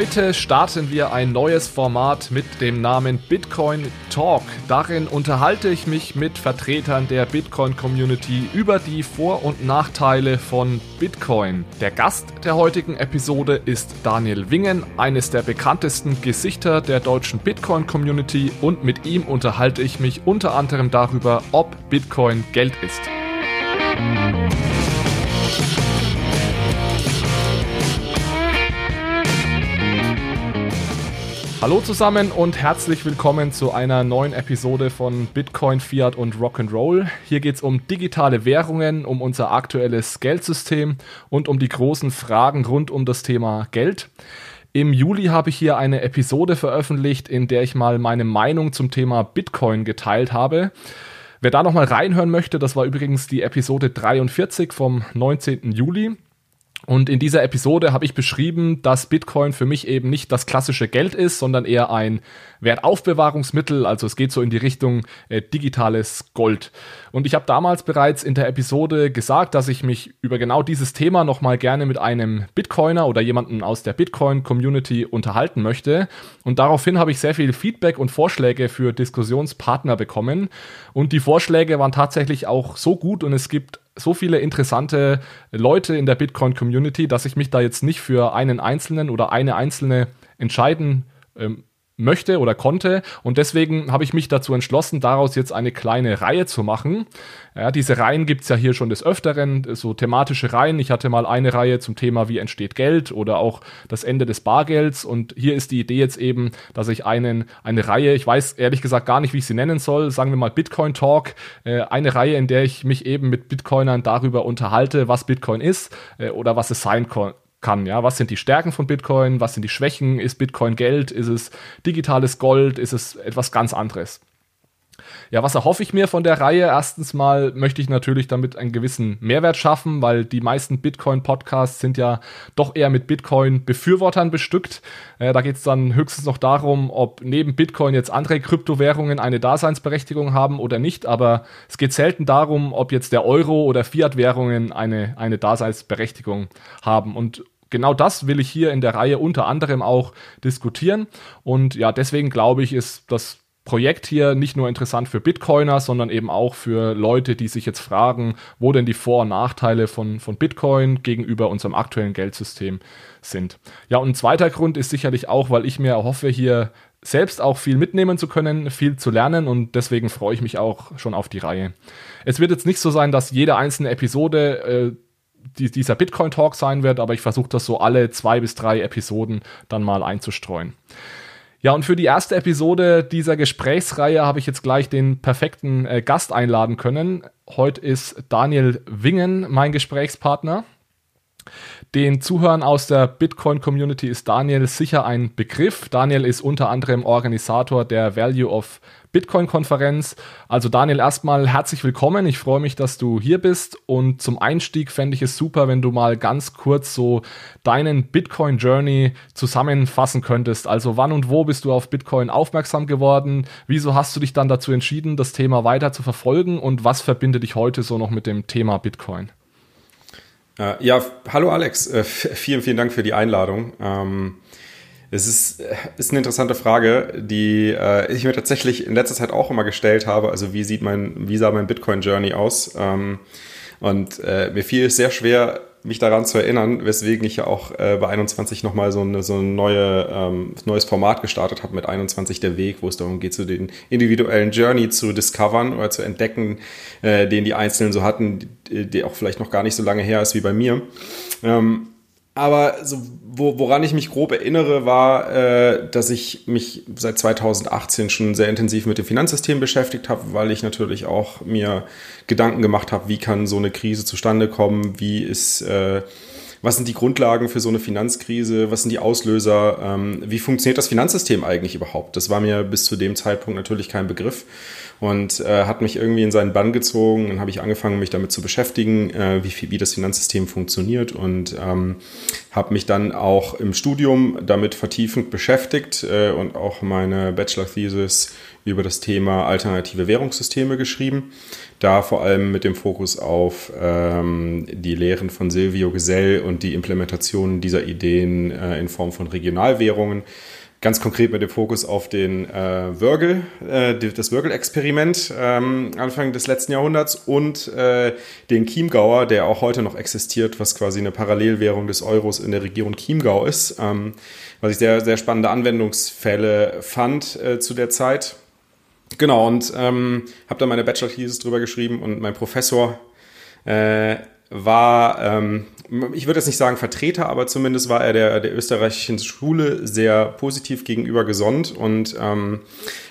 Heute starten wir ein neues Format mit dem Namen Bitcoin Talk. Darin unterhalte ich mich mit Vertretern der Bitcoin Community über die Vor- und Nachteile von Bitcoin. Der Gast der heutigen Episode ist Daniel Wingen, eines der bekanntesten Gesichter der deutschen Bitcoin Community und mit ihm unterhalte ich mich unter anderem darüber, ob Bitcoin Geld ist. Hallo zusammen und herzlich willkommen zu einer neuen Episode von Bitcoin, Fiat und Rock'n'Roll. Hier geht es um digitale Währungen, um unser aktuelles Geldsystem und um die großen Fragen rund um das Thema Geld. Im Juli habe ich hier eine Episode veröffentlicht, in der ich mal meine Meinung zum Thema Bitcoin geteilt habe. Wer da nochmal reinhören möchte, das war übrigens die Episode 43 vom 19. Juli. Und in dieser Episode habe ich beschrieben, dass Bitcoin für mich eben nicht das klassische Geld ist, sondern eher ein Wertaufbewahrungsmittel. Also es geht so in die Richtung äh, digitales Gold. Und ich habe damals bereits in der Episode gesagt, dass ich mich über genau dieses Thema nochmal gerne mit einem Bitcoiner oder jemanden aus der Bitcoin-Community unterhalten möchte. Und daraufhin habe ich sehr viel Feedback und Vorschläge für Diskussionspartner bekommen. Und die Vorschläge waren tatsächlich auch so gut und es gibt so viele interessante Leute in der Bitcoin-Community, dass ich mich da jetzt nicht für einen einzelnen oder eine einzelne entscheiden ähm, möchte oder konnte. Und deswegen habe ich mich dazu entschlossen, daraus jetzt eine kleine Reihe zu machen. Ja, diese Reihen gibt es ja hier schon des Öfteren, so thematische Reihen. Ich hatte mal eine Reihe zum Thema, wie entsteht Geld oder auch das Ende des Bargelds. Und hier ist die Idee jetzt eben, dass ich einen, eine Reihe, ich weiß ehrlich gesagt gar nicht, wie ich sie nennen soll, sagen wir mal Bitcoin Talk, äh, eine Reihe, in der ich mich eben mit Bitcoinern darüber unterhalte, was Bitcoin ist äh, oder was es sein kann. Ja, was sind die Stärken von Bitcoin? Was sind die Schwächen? Ist Bitcoin Geld? Ist es digitales Gold? Ist es etwas ganz anderes? Ja, was erhoffe ich mir von der Reihe? Erstens mal möchte ich natürlich damit einen gewissen Mehrwert schaffen, weil die meisten Bitcoin-Podcasts sind ja doch eher mit Bitcoin-Befürwortern bestückt. Äh, da geht es dann höchstens noch darum, ob neben Bitcoin jetzt andere Kryptowährungen eine Daseinsberechtigung haben oder nicht. Aber es geht selten darum, ob jetzt der Euro oder Fiat-Währungen eine, eine Daseinsberechtigung haben. Und genau das will ich hier in der Reihe unter anderem auch diskutieren. Und ja, deswegen glaube ich, ist das Projekt hier nicht nur interessant für Bitcoiner, sondern eben auch für Leute, die sich jetzt fragen, wo denn die Vor- und Nachteile von, von Bitcoin gegenüber unserem aktuellen Geldsystem sind. Ja, und ein zweiter Grund ist sicherlich auch, weil ich mir erhoffe, hier selbst auch viel mitnehmen zu können, viel zu lernen und deswegen freue ich mich auch schon auf die Reihe. Es wird jetzt nicht so sein, dass jede einzelne Episode äh, die, dieser Bitcoin-Talk sein wird, aber ich versuche das so alle zwei bis drei Episoden dann mal einzustreuen. Ja, und für die erste Episode dieser Gesprächsreihe habe ich jetzt gleich den perfekten äh, Gast einladen können. Heute ist Daniel Wingen mein Gesprächspartner. Den Zuhörern aus der Bitcoin-Community ist Daniel sicher ein Begriff. Daniel ist unter anderem Organisator der Value of Bitcoin-Konferenz. Also Daniel, erstmal herzlich willkommen. Ich freue mich, dass du hier bist. Und zum Einstieg fände ich es super, wenn du mal ganz kurz so deinen Bitcoin-Journey zusammenfassen könntest. Also wann und wo bist du auf Bitcoin aufmerksam geworden? Wieso hast du dich dann dazu entschieden, das Thema weiter zu verfolgen? Und was verbindet dich heute so noch mit dem Thema Bitcoin? Äh, ja, hallo Alex, äh, vielen, vielen Dank für die Einladung. Es ist, ist eine interessante Frage, die äh, ich mir tatsächlich in letzter Zeit auch immer gestellt habe. Also wie sieht mein, wie sah mein Bitcoin-Journey aus? Ähm, und äh, mir fiel es sehr schwer, mich daran zu erinnern, weswegen ich ja auch äh, bei 21 nochmal so, eine, so ein neue, ähm, neues Format gestartet habe mit 21 der Weg, wo es darum geht, so den individuellen Journey zu discovern oder zu entdecken, äh, den die Einzelnen so hatten, die, die auch vielleicht noch gar nicht so lange her ist wie bei mir. Ähm, aber so, wo, woran ich mich grob erinnere, war, äh, dass ich mich seit 2018 schon sehr intensiv mit dem Finanzsystem beschäftigt habe, weil ich natürlich auch mir Gedanken gemacht habe, wie kann so eine Krise zustande kommen, wie ist, äh, was sind die Grundlagen für so eine Finanzkrise, was sind die Auslöser, ähm, wie funktioniert das Finanzsystem eigentlich überhaupt? Das war mir bis zu dem Zeitpunkt natürlich kein Begriff. Und äh, hat mich irgendwie in seinen Bann gezogen. Dann habe ich angefangen, mich damit zu beschäftigen, äh, wie, wie das Finanzsystem funktioniert und ähm, habe mich dann auch im Studium damit vertiefend beschäftigt äh, und auch meine Bachelor-Thesis über das Thema alternative Währungssysteme geschrieben. Da vor allem mit dem Fokus auf ähm, die Lehren von Silvio Gesell und die Implementation dieser Ideen äh, in Form von Regionalwährungen. Ganz konkret mit dem Fokus auf den äh, Wörgl, äh, das Wörgl-Experiment ähm, Anfang des letzten Jahrhunderts und äh, den Chiemgauer, der auch heute noch existiert, was quasi eine Parallelwährung des Euros in der Region Chiemgau ist. Ähm, was ich sehr, sehr spannende Anwendungsfälle fand äh, zu der Zeit. Genau, und ähm, habe da meine Bachelor-Thesis drüber geschrieben und mein Professor äh, war, ähm, ich würde jetzt nicht sagen Vertreter, aber zumindest war er der, der österreichischen Schule sehr positiv gegenüber gesonnen und ähm,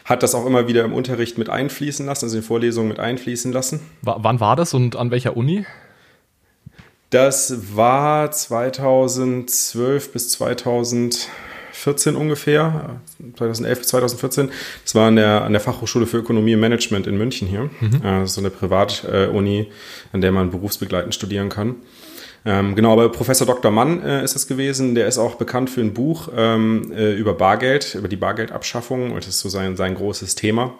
hat das auch immer wieder im Unterricht mit einfließen lassen, also in Vorlesungen mit einfließen lassen. W wann war das und an welcher Uni? Das war 2012 bis 2000. 2014 ungefähr, 2011 bis 2014. Das war an der, an der Fachhochschule für Ökonomie und Management in München hier. Mhm. Äh, so eine Privatuni, an der man berufsbegleitend studieren kann. Ähm, genau, aber Professor Dr. Mann äh, ist es gewesen. Der ist auch bekannt für ein Buch ähm, äh, über Bargeld, über die Bargeldabschaffung. Das ist so sein, sein großes Thema.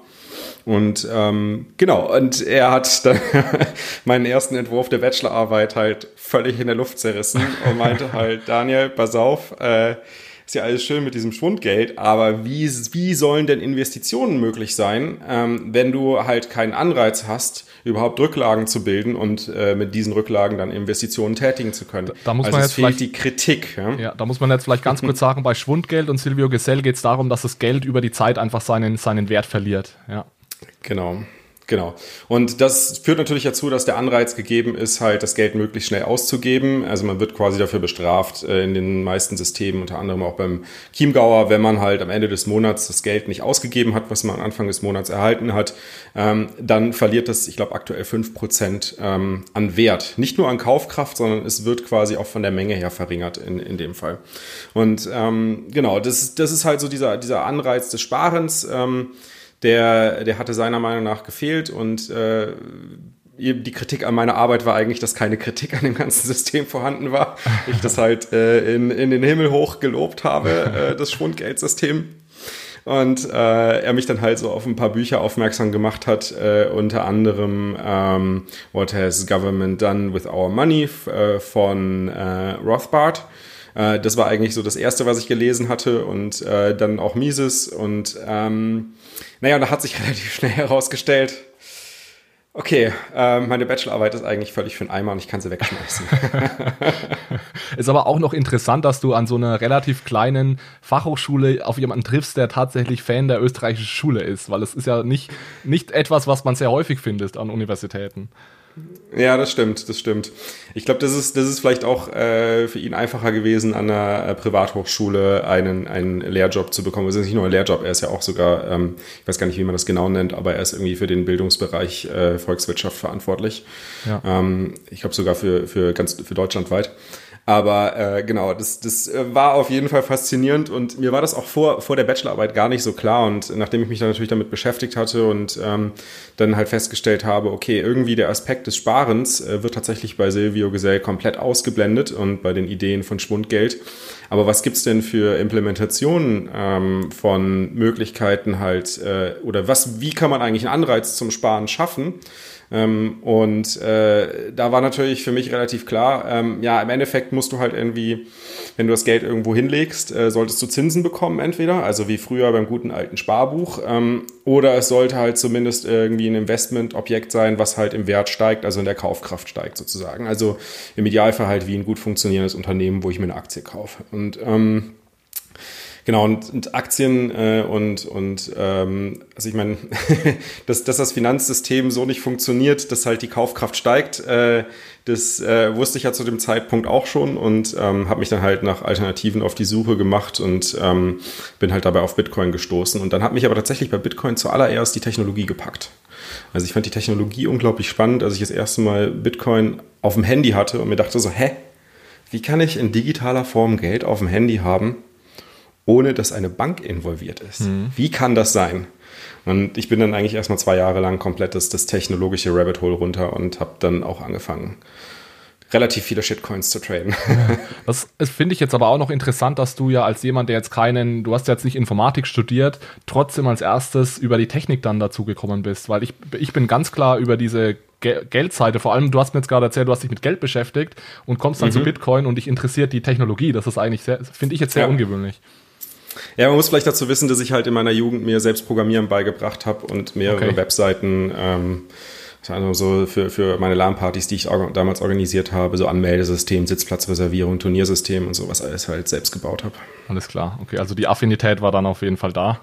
Und ähm, genau, und er hat dann meinen ersten Entwurf der Bachelorarbeit halt völlig in der Luft zerrissen und meinte halt, Daniel, pass auf, äh, ist ja alles schön mit diesem Schwundgeld, aber wie, wie sollen denn Investitionen möglich sein, ähm, wenn du halt keinen Anreiz hast, überhaupt Rücklagen zu bilden und äh, mit diesen Rücklagen dann Investitionen tätigen zu können. Da muss also man jetzt vielleicht die Kritik. Ja? ja? da muss man jetzt vielleicht ganz kurz sagen, bei Schwundgeld und Silvio Gesell geht es darum, dass das Geld über die Zeit einfach seinen, seinen Wert verliert. Ja. Genau. Genau. Und das führt natürlich dazu, dass der Anreiz gegeben ist, halt das Geld möglichst schnell auszugeben. Also man wird quasi dafür bestraft äh, in den meisten Systemen, unter anderem auch beim Chiemgauer, wenn man halt am Ende des Monats das Geld nicht ausgegeben hat, was man am Anfang des Monats erhalten hat, ähm, dann verliert das, ich glaube, aktuell fünf Prozent ähm, an Wert. Nicht nur an Kaufkraft, sondern es wird quasi auch von der Menge her verringert in, in dem Fall. Und ähm, genau, das, das ist halt so dieser, dieser Anreiz des Sparens. Ähm, der, der hatte seiner Meinung nach gefehlt und äh, die Kritik an meiner Arbeit war eigentlich, dass keine Kritik an dem ganzen System vorhanden war. Ich das halt äh, in, in den Himmel hoch gelobt habe, äh, das Schwundgeldsystem. Und äh, er mich dann halt so auf ein paar Bücher aufmerksam gemacht hat, äh, unter anderem ähm, What Has Government Done with Our Money äh, von äh, Rothbard. Äh, das war eigentlich so das Erste, was ich gelesen hatte und äh, dann auch Mises und ähm, naja, da hat sich relativ schnell herausgestellt, okay, äh, meine Bachelorarbeit ist eigentlich völlig für den Eimer und ich kann sie wegschmeißen. ist aber auch noch interessant, dass du an so einer relativ kleinen Fachhochschule auf jemanden triffst, der tatsächlich Fan der österreichischen Schule ist, weil es ist ja nicht, nicht etwas, was man sehr häufig findet an Universitäten. Ja, das stimmt, das stimmt. Ich glaube, das ist, das ist vielleicht auch äh, für ihn einfacher gewesen, an einer äh, Privathochschule einen, einen Lehrjob zu bekommen. Es ist nicht nur ein Lehrjob, er ist ja auch sogar, ähm, ich weiß gar nicht, wie man das genau nennt, aber er ist irgendwie für den Bildungsbereich äh, Volkswirtschaft verantwortlich. Ja. Ähm, ich glaube sogar für, für ganz für deutschlandweit. Aber äh, genau, das, das äh, war auf jeden Fall faszinierend und mir war das auch vor, vor der Bachelorarbeit gar nicht so klar. Und nachdem ich mich dann natürlich damit beschäftigt hatte und ähm, dann halt festgestellt habe, okay, irgendwie der Aspekt des Sparens äh, wird tatsächlich bei Silvio Gesell komplett ausgeblendet und bei den Ideen von Schwundgeld. Aber was gibt's denn für Implementationen ähm, von Möglichkeiten halt, äh, oder was, wie kann man eigentlich einen Anreiz zum Sparen schaffen? Ähm, und äh, da war natürlich für mich relativ klar, ähm, ja, im Endeffekt musst du halt irgendwie, wenn du das Geld irgendwo hinlegst, äh, solltest du Zinsen bekommen entweder, also wie früher beim guten alten Sparbuch, ähm, oder es sollte halt zumindest irgendwie ein Investmentobjekt sein, was halt im Wert steigt, also in der Kaufkraft steigt sozusagen. Also im Idealfall halt wie ein gut funktionierendes Unternehmen, wo ich mir eine Aktie kaufe. Und ähm, Genau, und, und Aktien äh, und, und ähm, also ich meine, dass, dass das Finanzsystem so nicht funktioniert, dass halt die Kaufkraft steigt, äh, das äh, wusste ich ja zu dem Zeitpunkt auch schon und ähm, habe mich dann halt nach Alternativen auf die Suche gemacht und ähm, bin halt dabei auf Bitcoin gestoßen. Und dann hat mich aber tatsächlich bei Bitcoin zuallererst die Technologie gepackt. Also ich fand die Technologie unglaublich spannend, als ich das erste Mal Bitcoin auf dem Handy hatte und mir dachte so, hä, wie kann ich in digitaler Form Geld auf dem Handy haben? Ohne dass eine Bank involviert ist. Mhm. Wie kann das sein? Und ich bin dann eigentlich erstmal zwei Jahre lang komplett das, das technologische Rabbit Hole runter und habe dann auch angefangen, relativ viele Shitcoins zu traden. Das finde ich jetzt aber auch noch interessant, dass du ja als jemand, der jetzt keinen, du hast ja jetzt nicht Informatik studiert, trotzdem als erstes über die Technik dann dazu gekommen bist, weil ich, ich bin ganz klar über diese Geldseite, vor allem du hast mir jetzt gerade erzählt, du hast dich mit Geld beschäftigt und kommst dann mhm. zu Bitcoin und dich interessiert die Technologie. Das ist eigentlich sehr, finde ich jetzt sehr ja. ungewöhnlich. Ja, man muss vielleicht dazu wissen, dass ich halt in meiner Jugend mir selbst Programmieren beigebracht habe und mehrere okay. Webseiten ähm, also so für, für meine LAN-Partys, die ich damals organisiert habe, so Anmeldesystem, Sitzplatzreservierung, Turniersystem und sowas alles halt selbst gebaut habe. Alles klar, okay, also die Affinität war dann auf jeden Fall da.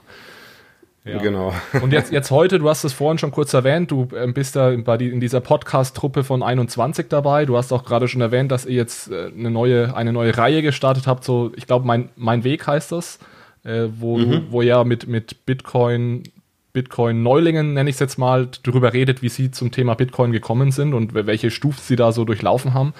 Ja. Genau. Und jetzt, jetzt heute, du hast es vorhin schon kurz erwähnt, du ähm, bist da bei die, in dieser Podcast-Truppe von 21 dabei. Du hast auch gerade schon erwähnt, dass ihr jetzt äh, eine neue, eine neue Reihe gestartet habt. So, ich glaube, mein, mein Weg heißt das, äh, wo, mhm. wo ihr mit, mit Bitcoin Bitcoin-Neulingen, nenne ich es jetzt mal, darüber redet, wie sie zum Thema Bitcoin gekommen sind und welche Stufen sie da so durchlaufen haben.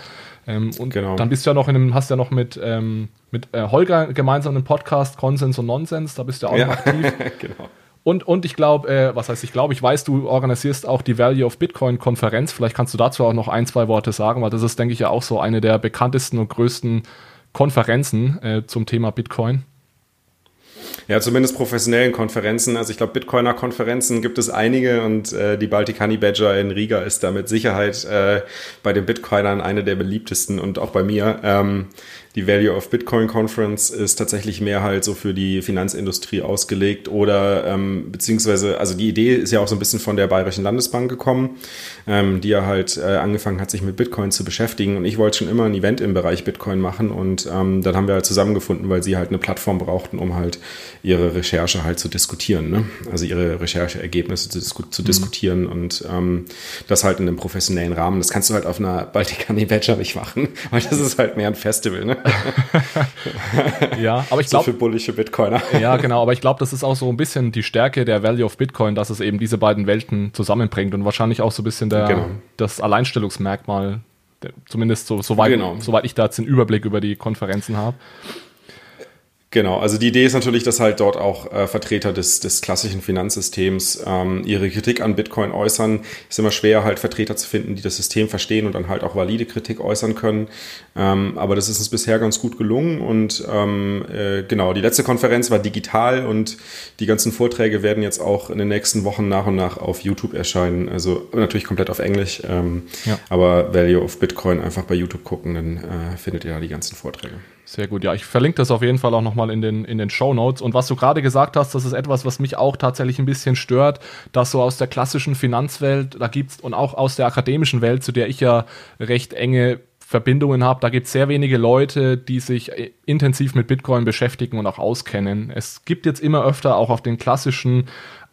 Ähm, und genau. dann bist du ja noch in einem, hast ja noch mit, ähm, mit äh, Holger gemeinsam einen Podcast Konsens und Nonsens, da bist du ja auch ja. noch aktiv. genau. Und, und ich glaube, äh, was heißt ich glaube, ich weiß, du organisierst auch die Value of Bitcoin Konferenz. Vielleicht kannst du dazu auch noch ein, zwei Worte sagen, weil das ist, denke ich, ja auch so eine der bekanntesten und größten Konferenzen äh, zum Thema Bitcoin. Ja, zumindest professionellen Konferenzen. Also ich glaube, Bitcoiner-Konferenzen gibt es einige und äh, die Baltic Honey Badger in Riga ist da mit Sicherheit äh, bei den Bitcoinern eine der beliebtesten und auch bei mir. Ähm, die Value of Bitcoin Conference ist tatsächlich mehr halt so für die Finanzindustrie ausgelegt oder ähm, beziehungsweise, also die Idee ist ja auch so ein bisschen von der Bayerischen Landesbank gekommen, ähm, die ja halt äh, angefangen hat, sich mit Bitcoin zu beschäftigen und ich wollte schon immer ein Event im Bereich Bitcoin machen und ähm, dann haben wir halt zusammengefunden, weil sie halt eine Plattform brauchten, um halt ihre Recherche halt zu diskutieren, ne? also ihre Rechercheergebnisse zu, disku zu mhm. diskutieren und ähm, das halt in einem professionellen Rahmen. Das kannst du halt auf einer Baltikani Badger nicht machen, weil das ist halt mehr ein Festival, ne? ja, aber ich glaube. So für bullische Bitcoiner. ja, genau, aber ich glaube, das ist auch so ein bisschen die Stärke der Value of Bitcoin, dass es eben diese beiden Welten zusammenbringt und wahrscheinlich auch so ein bisschen der, genau. das Alleinstellungsmerkmal, der, zumindest so, soweit, genau. soweit ich da jetzt den Überblick über die Konferenzen habe. Genau, also die Idee ist natürlich, dass halt dort auch äh, Vertreter des, des klassischen Finanzsystems ähm, ihre Kritik an Bitcoin äußern. Ist immer schwer, halt Vertreter zu finden, die das System verstehen und dann halt auch valide Kritik äußern können. Ähm, aber das ist uns bisher ganz gut gelungen und ähm, äh, genau, die letzte Konferenz war digital und die ganzen Vorträge werden jetzt auch in den nächsten Wochen nach und nach auf YouTube erscheinen. Also natürlich komplett auf Englisch, ähm, ja. aber Value of Bitcoin einfach bei YouTube gucken, dann äh, findet ihr da die ganzen Vorträge. Sehr gut, ja. Ich verlinke das auf jeden Fall auch nochmal in den, in den Show Notes. Und was du gerade gesagt hast, das ist etwas, was mich auch tatsächlich ein bisschen stört, dass so aus der klassischen Finanzwelt, da gibt's und auch aus der akademischen Welt, zu der ich ja recht enge Verbindungen habe, da gibt es sehr wenige Leute, die sich äh, intensiv mit Bitcoin beschäftigen und auch auskennen. Es gibt jetzt immer öfter auch auf den klassischen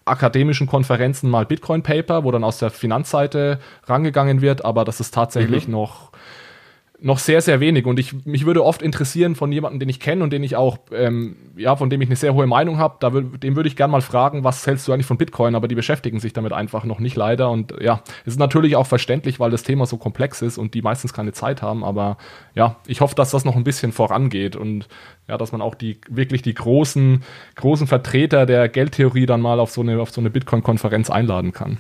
akademischen Konferenzen mal Bitcoin-Paper, wo dann aus der Finanzseite rangegangen wird, aber das ist tatsächlich mhm. noch noch sehr, sehr wenig. Und ich, mich würde oft interessieren von jemandem, den ich kenne und den ich auch, ähm, ja, von dem ich eine sehr hohe Meinung habe, da dem würde ich gerne mal fragen, was hältst du eigentlich von Bitcoin? Aber die beschäftigen sich damit einfach noch nicht leider. Und ja, es ist natürlich auch verständlich, weil das Thema so komplex ist und die meistens keine Zeit haben. Aber ja, ich hoffe, dass das noch ein bisschen vorangeht und ja, dass man auch die wirklich die großen, großen Vertreter der Geldtheorie dann mal auf so eine, auf so eine Bitcoin-Konferenz einladen kann.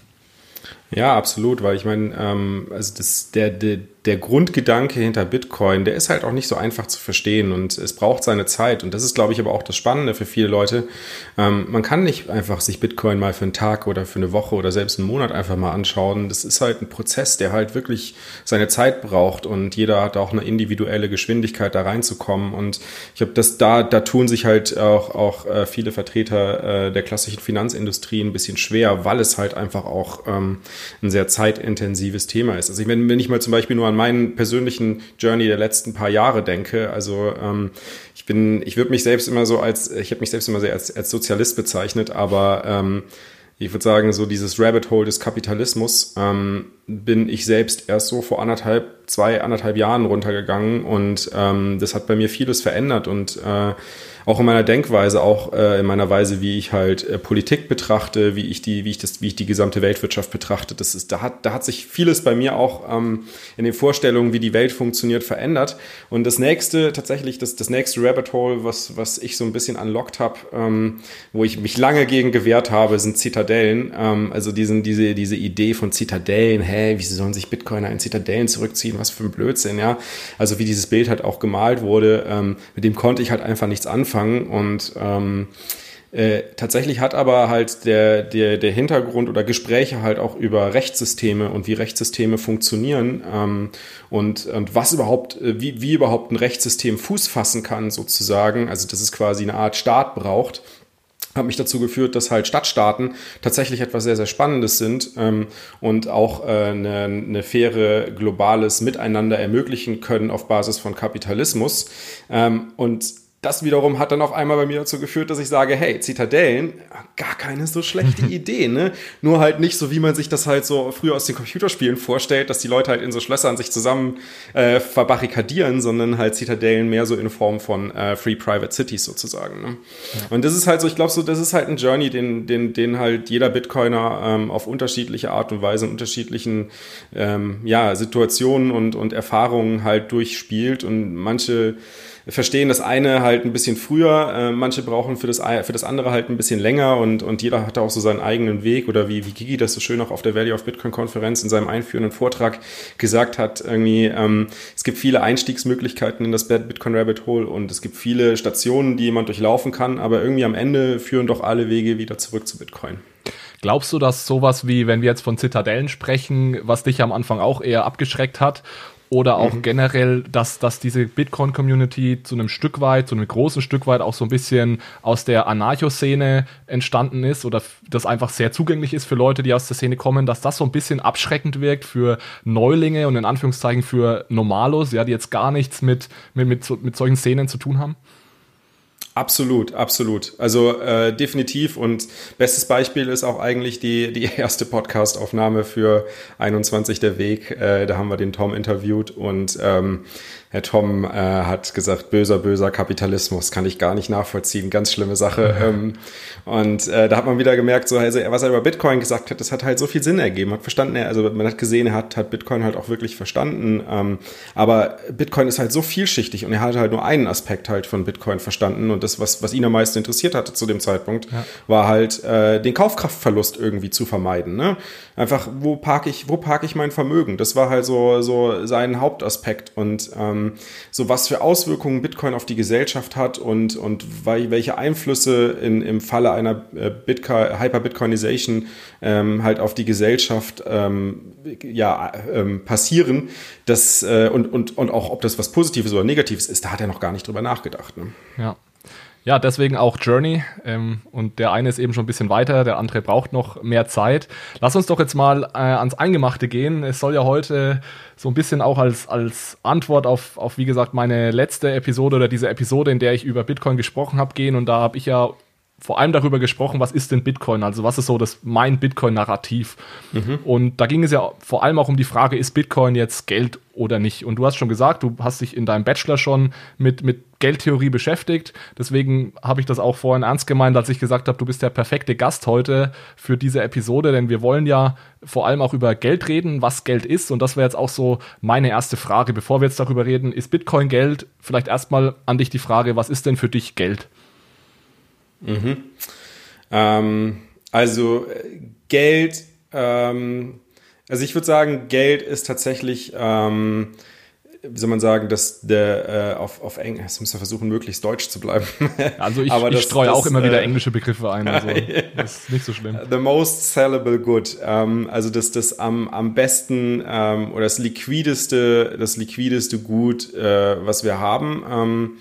Ja, absolut, weil ich meine, ähm, also das, der, der, der Grundgedanke hinter Bitcoin, der ist halt auch nicht so einfach zu verstehen und es braucht seine Zeit. Und das ist, glaube ich, aber auch das Spannende für viele Leute. Ähm, man kann nicht einfach sich Bitcoin mal für einen Tag oder für eine Woche oder selbst einen Monat einfach mal anschauen. Das ist halt ein Prozess, der halt wirklich seine Zeit braucht und jeder hat auch eine individuelle Geschwindigkeit da reinzukommen. Und ich glaube, dass da, da tun sich halt auch, auch äh, viele Vertreter äh, der klassischen Finanzindustrie ein bisschen schwer, weil es halt einfach auch ähm, ein sehr zeitintensives Thema ist. Also ich, wenn, wenn ich mal zum Beispiel nur an meinen persönlichen Journey der letzten paar Jahre denke, also ähm, ich bin, ich würde mich selbst immer so als, ich habe mich selbst immer sehr als, als Sozialist bezeichnet, aber ähm, ich würde sagen, so dieses Rabbit Hole des Kapitalismus ähm, bin ich selbst erst so vor anderthalb, zwei, anderthalb Jahren runtergegangen und ähm, das hat bei mir vieles verändert und äh, auch in meiner Denkweise, auch äh, in meiner Weise, wie ich halt äh, Politik betrachte, wie ich die, wie ich das, wie ich die gesamte Weltwirtschaft betrachte. Das ist, da hat, da hat sich vieles bei mir auch ähm, in den Vorstellungen, wie die Welt funktioniert, verändert. Und das nächste, tatsächlich, das, das nächste Rabbit Hole, was, was ich so ein bisschen unlockt habe, ähm, wo ich mich lange gegen gewehrt habe, sind Zitadellen. Ähm, also diesen, diese, diese Idee von Zitadellen, hä, wie sollen sich Bitcoiner in Zitadellen zurückziehen, was für ein Blödsinn, ja. Also wie dieses Bild halt auch gemalt wurde, ähm, mit dem konnte ich halt einfach nichts anfangen und ähm, äh, tatsächlich hat aber halt der, der, der Hintergrund oder Gespräche halt auch über Rechtssysteme und wie Rechtssysteme funktionieren ähm, und, und was überhaupt, äh, wie, wie überhaupt ein Rechtssystem Fuß fassen kann sozusagen, also dass es quasi eine Art Staat braucht, hat mich dazu geführt, dass halt Stadtstaaten tatsächlich etwas sehr, sehr Spannendes sind ähm, und auch äh, eine, eine faire globales Miteinander ermöglichen können auf Basis von Kapitalismus. Ähm, und das wiederum hat dann auf einmal bei mir dazu geführt, dass ich sage, hey, Zitadellen, gar keine so schlechte Idee, ne? Nur halt nicht so, wie man sich das halt so früher aus den Computerspielen vorstellt, dass die Leute halt in so Schlössern sich zusammen äh, verbarrikadieren, sondern halt Zitadellen mehr so in Form von äh, Free Private Cities sozusagen. Ne? Ja. Und das ist halt so, ich glaube so, das ist halt ein Journey, den, den, den halt jeder Bitcoiner ähm, auf unterschiedliche Art und Weise in unterschiedlichen ähm, ja, Situationen und, und Erfahrungen halt durchspielt und manche verstehen das eine halt ein bisschen früher, äh, manche brauchen für das, für das andere halt ein bisschen länger und, und jeder hat auch so seinen eigenen Weg oder wie, wie Gigi das so schön auch auf der Value of Bitcoin Konferenz in seinem einführenden Vortrag gesagt hat, irgendwie, ähm, es gibt viele Einstiegsmöglichkeiten in das Bitcoin Rabbit Hole und es gibt viele Stationen, die jemand durchlaufen kann, aber irgendwie am Ende führen doch alle Wege wieder zurück zu Bitcoin. Glaubst du, dass sowas wie, wenn wir jetzt von Zitadellen sprechen, was dich am Anfang auch eher abgeschreckt hat oder auch mhm. generell, dass, dass diese Bitcoin-Community zu einem Stück weit, zu einem großen Stück weit auch so ein bisschen aus der Anarcho-Szene entstanden ist oder das einfach sehr zugänglich ist für Leute, die aus der Szene kommen, dass das so ein bisschen abschreckend wirkt für Neulinge und in Anführungszeichen für Normalos, ja, die jetzt gar nichts mit, mit, mit, mit solchen Szenen zu tun haben? Absolut, absolut. Also äh, definitiv. Und bestes Beispiel ist auch eigentlich die, die erste Podcast-Aufnahme für 21 der Weg. Äh, da haben wir den Tom interviewt und ähm, Herr Tom äh, hat gesagt, böser, böser Kapitalismus, kann ich gar nicht nachvollziehen, ganz schlimme Sache. ähm, und äh, da hat man wieder gemerkt, so, also, was er über Bitcoin gesagt hat, das hat halt so viel Sinn ergeben, hat verstanden, also man hat gesehen, er hat, hat Bitcoin halt auch wirklich verstanden. Ähm, aber Bitcoin ist halt so vielschichtig und er hat halt nur einen Aspekt halt von Bitcoin verstanden und das, was, was ihn am meisten interessiert hatte zu dem Zeitpunkt, ja. war halt äh, den Kaufkraftverlust irgendwie zu vermeiden. Ne? Einfach, wo parke ich, wo parke ich mein Vermögen? Das war halt so, so sein Hauptaspekt und ähm, so was für Auswirkungen Bitcoin auf die Gesellschaft hat und, und welche Einflüsse in, im Falle einer äh, Hyper-Bitcoinization ähm, halt auf die Gesellschaft ähm, ja, ähm, passieren. Das, äh, und, und, und auch, ob das was Positives oder Negatives ist, da hat er noch gar nicht drüber nachgedacht. Ne? Ja. Ja, deswegen auch Journey. Ähm, und der eine ist eben schon ein bisschen weiter, der andere braucht noch mehr Zeit. Lass uns doch jetzt mal äh, ans Eingemachte gehen. Es soll ja heute so ein bisschen auch als, als Antwort auf, auf, wie gesagt, meine letzte Episode oder diese Episode, in der ich über Bitcoin gesprochen habe, gehen. Und da habe ich ja vor allem darüber gesprochen, was ist denn Bitcoin? Also was ist so das mein Bitcoin-Narrativ? Mhm. Und da ging es ja vor allem auch um die Frage, ist Bitcoin jetzt Geld oder nicht? Und du hast schon gesagt, du hast dich in deinem Bachelor schon mit, mit Geldtheorie beschäftigt. Deswegen habe ich das auch vorhin ernst gemeint, als ich gesagt habe, du bist der perfekte Gast heute für diese Episode, denn wir wollen ja vor allem auch über Geld reden, was Geld ist. Und das wäre jetzt auch so meine erste Frage. Bevor wir jetzt darüber reden, ist Bitcoin Geld? Vielleicht erstmal an dich die Frage, was ist denn für dich Geld? Mhm. Ähm, also Geld, ähm, also ich würde sagen, Geld ist tatsächlich, ähm, wie soll man sagen, dass der äh, auf, auf Englisch, jetzt müssen wir versuchen, möglichst deutsch zu bleiben. Also ich, ich streue auch immer wieder äh, englische Begriffe ein, also das ist nicht so schlimm. The most sellable good, ähm, also das, das am, am besten ähm, oder das liquideste, das liquideste Gut, äh, was wir haben. Ähm,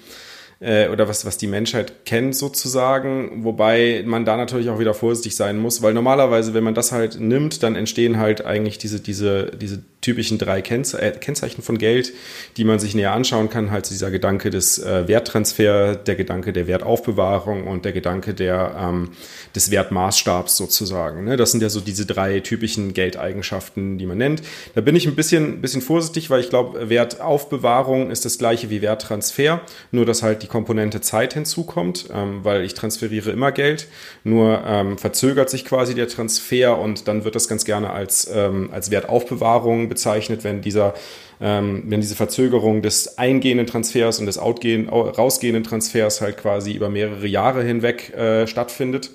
äh, oder was, was die Menschheit kennt sozusagen, wobei man da natürlich auch wieder vorsichtig sein muss, weil normalerweise, wenn man das halt nimmt, dann entstehen halt eigentlich diese, diese, diese typischen drei Kennze äh, Kennzeichen von Geld, die man sich näher anschauen kann, halt dieser Gedanke des äh, Werttransfer, der Gedanke der Wertaufbewahrung und der Gedanke der, ähm, des Wertmaßstabs sozusagen. Ne? Das sind ja so diese drei typischen Geldeigenschaften, die man nennt. Da bin ich ein bisschen, bisschen vorsichtig, weil ich glaube, Wertaufbewahrung ist das gleiche wie Werttransfer, nur dass halt die Komponente Zeit hinzukommt, ähm, weil ich transferiere immer Geld, nur ähm, verzögert sich quasi der Transfer und dann wird das ganz gerne als, ähm, als Wertaufbewahrung bezeichnet, wenn dieser ähm, wenn diese Verzögerung des eingehenden Transfers und des outgehen, rausgehenden Transfers halt quasi über mehrere Jahre hinweg äh, stattfindet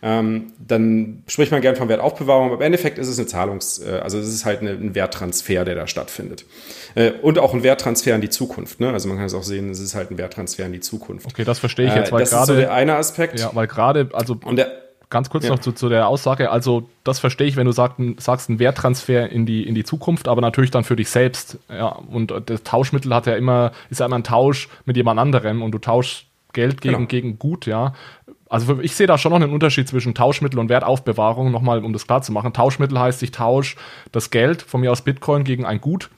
ähm, dann spricht man gern von Wertaufbewahrung, aber im Endeffekt ist es eine Zahlungs-, äh, also es ist halt eine, ein Werttransfer, der da stattfindet. Äh, und auch ein Werttransfer in die Zukunft. Ne? Also man kann es auch sehen, es ist halt ein Werttransfer in die Zukunft. Okay, das verstehe ich jetzt, äh, weil das gerade. Das ist so der eine Aspekt. Ja, weil gerade, also. Und der, Ganz kurz ja. noch zu, zu, der Aussage. Also, das verstehe ich, wenn du sagst, sagst ein Werttransfer in die, in die Zukunft, aber natürlich dann für dich selbst. Ja, und das Tauschmittel hat ja immer, ist ja immer ein Tausch mit jemand anderem und du tauschst Geld gegen, genau. gegen Gut, ja. Also ich sehe da schon noch einen Unterschied zwischen Tauschmittel und Wertaufbewahrung, nochmal um das klar zu machen. Tauschmittel heißt, ich tausche das Geld von mir aus Bitcoin gegen ein Gut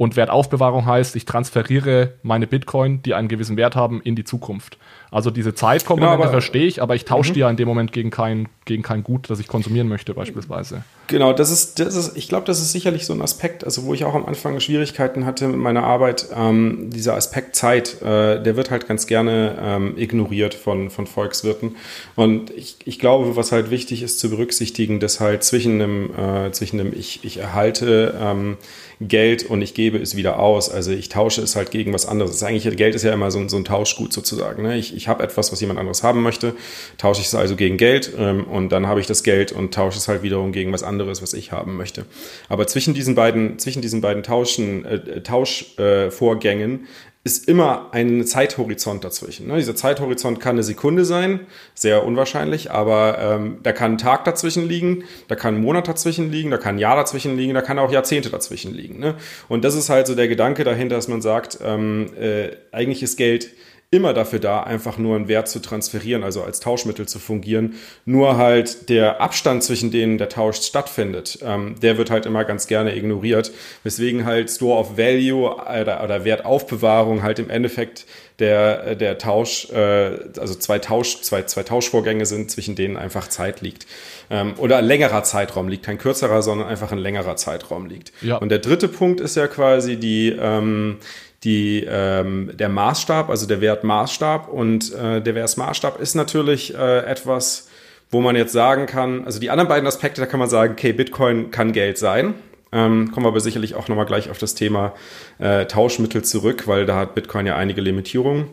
und Wertaufbewahrung heißt, ich transferiere meine Bitcoin, die einen gewissen Wert haben, in die Zukunft. Also diese Zeitkomponente genau, verstehe ich, aber ich tausche mhm. die ja in dem Moment gegen kein, gegen kein Gut, das ich konsumieren möchte, beispielsweise. Genau, das ist, das ist, ich glaube, das ist sicherlich so ein Aspekt, also wo ich auch am Anfang Schwierigkeiten hatte mit meiner Arbeit, ähm, dieser Aspekt Zeit, äh, der wird halt ganz gerne ähm, ignoriert von, von Volkswirten. Und ich, ich glaube, was halt wichtig ist zu berücksichtigen, dass halt zwischen einem, äh, zwischen einem ich, ich erhalte ähm, Geld und ich gebe es wieder aus, also ich tausche es halt gegen was anderes. Eigentlich, Geld ist ja immer so, so ein Tauschgut sozusagen. Ne? Ich, ich habe etwas, was jemand anderes haben möchte, tausche ich es also gegen Geld ähm, und dann habe ich das Geld und tausche es halt wiederum gegen was anderes, was ich haben möchte. Aber zwischen diesen beiden, zwischen diesen beiden Tauschen, äh, Tauschvorgängen ist immer ein Zeithorizont dazwischen. Ne? Dieser Zeithorizont kann eine Sekunde sein, sehr unwahrscheinlich, aber ähm, da kann ein Tag dazwischen liegen, da kann ein Monat dazwischen liegen, da kann ein Jahr dazwischen liegen, da kann auch Jahrzehnte dazwischen liegen. Ne? Und das ist halt so der Gedanke dahinter, dass man sagt, ähm, äh, eigentlich ist Geld immer dafür da, einfach nur einen Wert zu transferieren, also als Tauschmittel zu fungieren. Nur halt der Abstand zwischen denen der Tausch stattfindet, ähm, der wird halt immer ganz gerne ignoriert. Weswegen halt Store of Value oder, oder Wertaufbewahrung halt im Endeffekt der, der Tausch, äh, also zwei, Tausch, zwei, zwei Tauschvorgänge sind, zwischen denen einfach Zeit liegt. Ähm, oder ein längerer Zeitraum liegt, kein kürzerer, sondern einfach ein längerer Zeitraum liegt. Ja. Und der dritte Punkt ist ja quasi die, ähm, die, ähm, der Maßstab, also der Wert Maßstab. Und äh, der Wert Maßstab ist natürlich äh, etwas, wo man jetzt sagen kann, also die anderen beiden Aspekte, da kann man sagen, okay, Bitcoin kann Geld sein. Ähm, kommen wir aber sicherlich auch nochmal gleich auf das Thema äh, Tauschmittel zurück, weil da hat Bitcoin ja einige Limitierungen.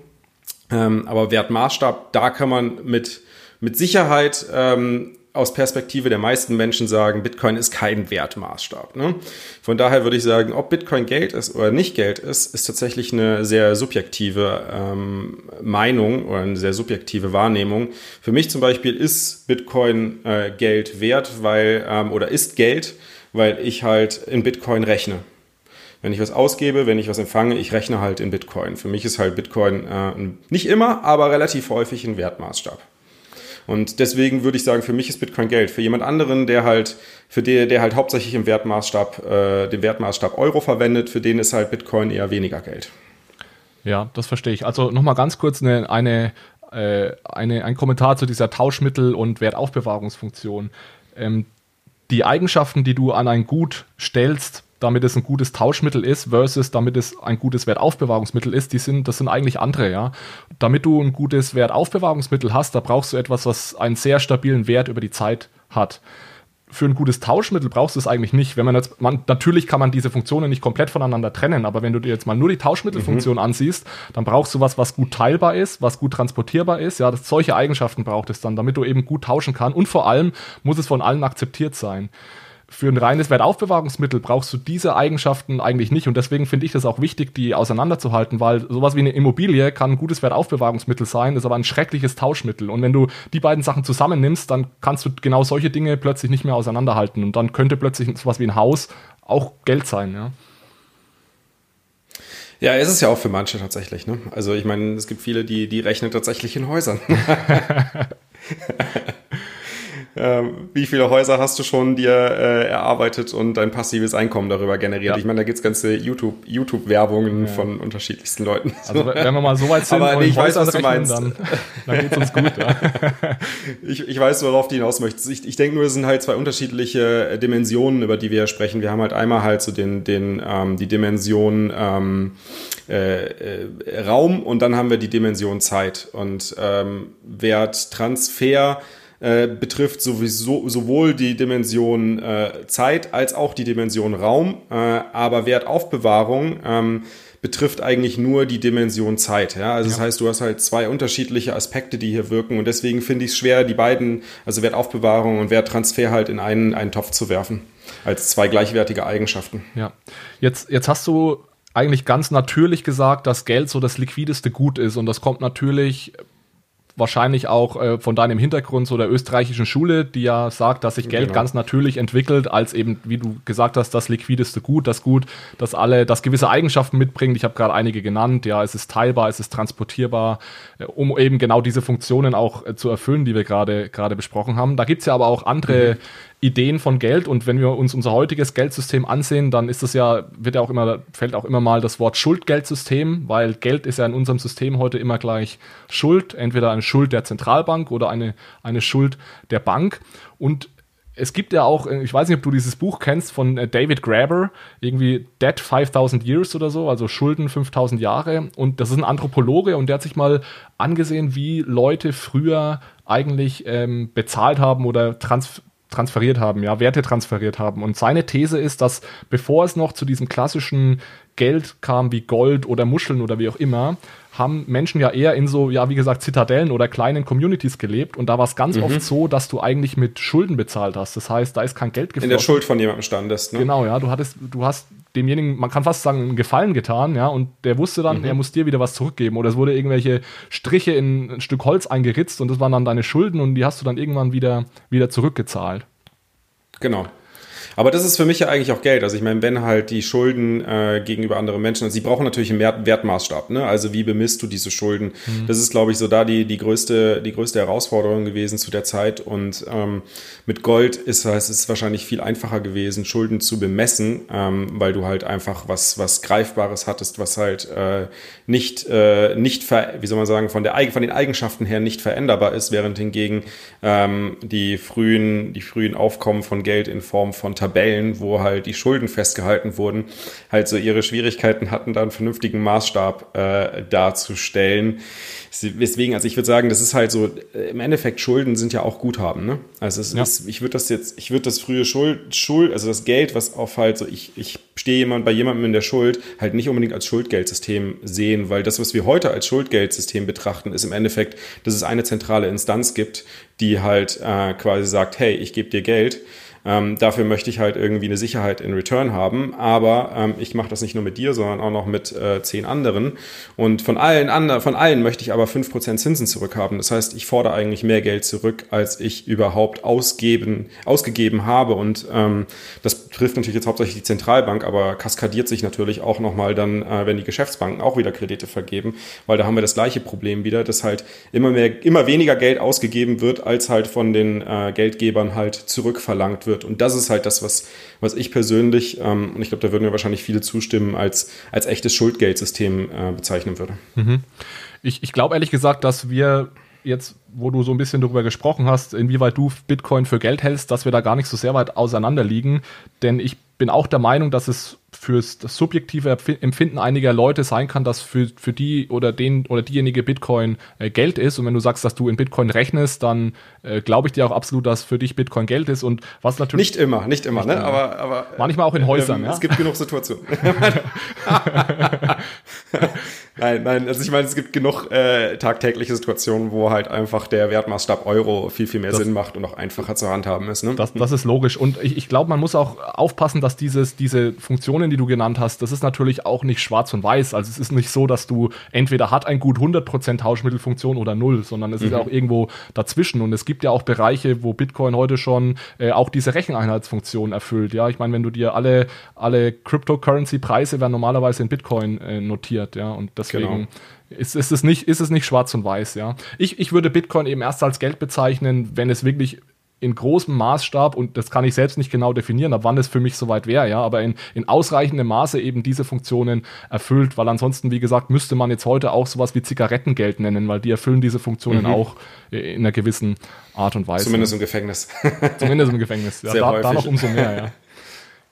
Ähm, aber Wertmaßstab, da kann man mit, mit Sicherheit ähm, aus Perspektive der meisten Menschen sagen, Bitcoin ist kein Wertmaßstab. Ne? Von daher würde ich sagen, ob Bitcoin Geld ist oder nicht Geld ist, ist tatsächlich eine sehr subjektive ähm, Meinung oder eine sehr subjektive Wahrnehmung. Für mich zum Beispiel ist Bitcoin äh, Geld wert, weil ähm, oder ist Geld, weil ich halt in Bitcoin rechne. Wenn ich was ausgebe, wenn ich was empfange, ich rechne halt in Bitcoin. Für mich ist halt Bitcoin äh, nicht immer, aber relativ häufig ein Wertmaßstab. Und deswegen würde ich sagen, für mich ist Bitcoin Geld. Für jemand anderen, der halt, für der, der halt hauptsächlich im Wertmaßstab, äh, den Wertmaßstab Euro verwendet, für den ist halt Bitcoin eher weniger Geld. Ja, das verstehe ich. Also nochmal ganz kurz eine, eine, äh, eine, ein Kommentar zu dieser Tauschmittel- und Wertaufbewahrungsfunktion. Ähm, die Eigenschaften, die du an ein Gut stellst, damit es ein gutes Tauschmittel ist, versus damit es ein gutes Wertaufbewahrungsmittel ist, die sind, das sind eigentlich andere, ja. Damit du ein gutes Wertaufbewahrungsmittel hast, da brauchst du etwas, was einen sehr stabilen Wert über die Zeit hat. Für ein gutes Tauschmittel brauchst du es eigentlich nicht. Wenn man jetzt, man, natürlich kann man diese Funktionen nicht komplett voneinander trennen, aber wenn du dir jetzt mal nur die Tauschmittelfunktion mhm. ansiehst, dann brauchst du was, was gut teilbar ist, was gut transportierbar ist. Ja, das, solche Eigenschaften braucht es dann, damit du eben gut tauschen kannst. Und vor allem muss es von allen akzeptiert sein für ein reines Wertaufbewahrungsmittel brauchst du diese Eigenschaften eigentlich nicht. Und deswegen finde ich das auch wichtig, die auseinanderzuhalten, weil sowas wie eine Immobilie kann ein gutes Wertaufbewahrungsmittel sein, ist aber ein schreckliches Tauschmittel. Und wenn du die beiden Sachen zusammennimmst, dann kannst du genau solche Dinge plötzlich nicht mehr auseinanderhalten. Und dann könnte plötzlich sowas wie ein Haus auch Geld sein, ja. Ja, ist es ja auch für manche tatsächlich. Ne? Also ich meine, es gibt viele, die, die rechnen tatsächlich in Häusern. ähm, wie viele Häuser hast du schon dir äh, erarbeitet und dein passives Einkommen darüber generiert? Ja. Ich meine, da gibt es ganze YouTube-Werbungen YouTube ja. von unterschiedlichsten Leuten. Also wenn wir mal so weit sind, Aber nee, ich weiß, was du meinst. Dann, dann geht es uns gut. Ja. ich, ich weiß, worauf du hinaus möchtest. Ich, ich denke nur, es sind halt zwei unterschiedliche äh, Dimensionen, über die wir sprechen. Wir haben halt einmal halt so den, den, ähm, die Dimension ähm, äh, äh, Raum und dann haben wir die Dimension Zeit. Und ähm, Werttransfer äh, betrifft sowieso sowohl die Dimension äh, Zeit als auch die Dimension Raum, äh, aber Wertaufbewahrung ähm, betrifft eigentlich nur die Dimension Zeit. Ja? Also ja. das heißt, du hast halt zwei unterschiedliche Aspekte, die hier wirken und deswegen finde ich es schwer, die beiden, also Wertaufbewahrung und Werttransfer halt in einen, einen Topf zu werfen, als zwei gleichwertige Eigenschaften. Ja, jetzt, jetzt hast du eigentlich ganz natürlich gesagt, dass Geld so das liquideste Gut ist und das kommt natürlich wahrscheinlich auch äh, von deinem Hintergrund so der österreichischen Schule, die ja sagt, dass sich Geld genau. ganz natürlich entwickelt, als eben, wie du gesagt hast, das liquideste Gut, das Gut, das alle, das gewisse Eigenschaften mitbringt. Ich habe gerade einige genannt. Ja, es ist teilbar, es ist transportierbar, äh, um eben genau diese Funktionen auch äh, zu erfüllen, die wir gerade gerade besprochen haben. Da gibt's ja aber auch andere mhm. Ideen von Geld und wenn wir uns unser heutiges Geldsystem ansehen, dann ist es ja, wird ja auch immer, fällt auch immer mal das Wort Schuldgeldsystem, weil Geld ist ja in unserem System heute immer gleich Schuld, entweder eine Schuld der Zentralbank oder eine, eine Schuld der Bank. Und es gibt ja auch, ich weiß nicht, ob du dieses Buch kennst von äh, David Graeber, irgendwie Debt 5000 Years oder so, also Schulden 5000 Jahre. Und das ist ein Anthropologe und der hat sich mal angesehen, wie Leute früher eigentlich ähm, bezahlt haben oder trans transferiert haben, ja, Werte transferiert haben. Und seine These ist, dass bevor es noch zu diesem klassischen Geld kam wie Gold oder Muscheln oder wie auch immer, haben Menschen ja eher in so, ja, wie gesagt, Zitadellen oder kleinen Communities gelebt. Und da war es ganz mhm. oft so, dass du eigentlich mit Schulden bezahlt hast. Das heißt, da ist kein Geld geflossen. In der Schuld von jemandem standest, ne? Genau, ja. Du hattest, du hast demjenigen, man kann fast sagen, einen Gefallen getan, ja, und der wusste dann, mhm. er muss dir wieder was zurückgeben. Oder es wurde irgendwelche Striche in ein Stück Holz eingeritzt und das waren dann deine Schulden und die hast du dann irgendwann wieder, wieder zurückgezahlt. Genau. Aber das ist für mich ja eigentlich auch Geld. Also ich meine, wenn halt die Schulden äh, gegenüber anderen Menschen, also sie brauchen natürlich einen Wertmaßstab. Ne? Also wie bemisst du diese Schulden? Mhm. Das ist, glaube ich, so da die, die, größte, die größte Herausforderung gewesen zu der Zeit. Und ähm, mit Gold ist es ist wahrscheinlich viel einfacher gewesen, Schulden zu bemessen, ähm, weil du halt einfach was, was Greifbares hattest, was halt äh, nicht, äh, nicht ver, wie soll man sagen, von, der, von den Eigenschaften her nicht veränderbar ist, während hingegen ähm, die frühen, die frühen Aufkommen von Geld in Form von Tabellen Tabellen, wo halt die Schulden festgehalten wurden, halt so ihre Schwierigkeiten hatten, da einen vernünftigen Maßstab äh, darzustellen. Deswegen, also ich würde sagen, das ist halt so, äh, im Endeffekt Schulden sind ja auch Guthaben, ne? Also ja. ist, ich würde das jetzt, ich würde das frühe Schuld, Schuld, also das Geld, was auf halt so, ich, ich stehe jemand bei jemandem in der Schuld, halt nicht unbedingt als Schuldgeldsystem sehen, weil das, was wir heute als Schuldgeldsystem betrachten, ist im Endeffekt, dass es eine zentrale Instanz gibt, die halt äh, quasi sagt, hey, ich gebe dir Geld ähm, dafür möchte ich halt irgendwie eine Sicherheit in Return haben. Aber ähm, ich mache das nicht nur mit dir, sondern auch noch mit äh, zehn anderen. Und von allen anderen, von allen möchte ich aber fünf Prozent Zinsen zurückhaben. Das heißt, ich fordere eigentlich mehr Geld zurück, als ich überhaupt ausgeben, ausgegeben habe. Und ähm, das trifft natürlich jetzt hauptsächlich die Zentralbank, aber kaskadiert sich natürlich auch nochmal dann, äh, wenn die Geschäftsbanken auch wieder Kredite vergeben, weil da haben wir das gleiche Problem wieder, dass halt immer mehr, immer weniger Geld ausgegeben wird, als halt von den äh, Geldgebern halt zurückverlangt wird wird. Und das ist halt das, was, was ich persönlich, ähm, und ich glaube, da würden mir wahrscheinlich viele zustimmen, als, als echtes Schuldgeldsystem äh, bezeichnen würde. Mhm. Ich, ich glaube ehrlich gesagt, dass wir jetzt, wo du so ein bisschen darüber gesprochen hast, inwieweit du Bitcoin für Geld hältst, dass wir da gar nicht so sehr weit auseinander liegen. Denn ich bin auch der Meinung, dass es fürs das subjektive Empfinden einiger Leute sein kann, dass für, für die oder den oder diejenige Bitcoin äh, Geld ist. Und wenn du sagst, dass du in Bitcoin rechnest, dann äh, glaube ich dir auch absolut, dass für dich Bitcoin Geld ist. Und was natürlich. Nicht immer, nicht immer, nicht ne? Immer. Aber, aber manchmal auch in Häusern. Ähm, ja? Es gibt genug Situationen. nein, nein, also ich meine, es gibt genug äh, tagtägliche Situationen, wo halt einfach der Wertmaßstab Euro viel, viel mehr das, Sinn macht und auch einfacher zu handhaben ist. Ne? Das, das ist logisch. Und ich, ich glaube, man muss auch aufpassen, dass dieses, diese Funktionen, die du genannt hast, das ist natürlich auch nicht schwarz und weiß. Also es ist nicht so, dass du entweder hat ein gut 100% Tauschmittelfunktion oder null, sondern es mhm. ist auch irgendwo dazwischen. Und es gibt ja auch Bereiche, wo Bitcoin heute schon äh, auch diese Recheneinheitsfunktion erfüllt. Ja, ich meine, wenn du dir alle, alle Cryptocurrency-Preise werden normalerweise in Bitcoin äh, notiert. Ja, und deswegen. Genau ist, ist, es nicht, ist es nicht schwarz und weiß, ja. Ich, ich würde Bitcoin eben erst als Geld bezeichnen, wenn es wirklich in großem Maßstab, und das kann ich selbst nicht genau definieren, ab wann es für mich soweit wäre, ja, aber in, in ausreichendem Maße eben diese Funktionen erfüllt, weil ansonsten, wie gesagt, müsste man jetzt heute auch sowas wie Zigarettengeld nennen, weil die erfüllen diese Funktionen mhm. auch in einer gewissen Art und Weise. Zumindest im Gefängnis. Zumindest im Gefängnis, ja, da, da noch umso mehr, ja.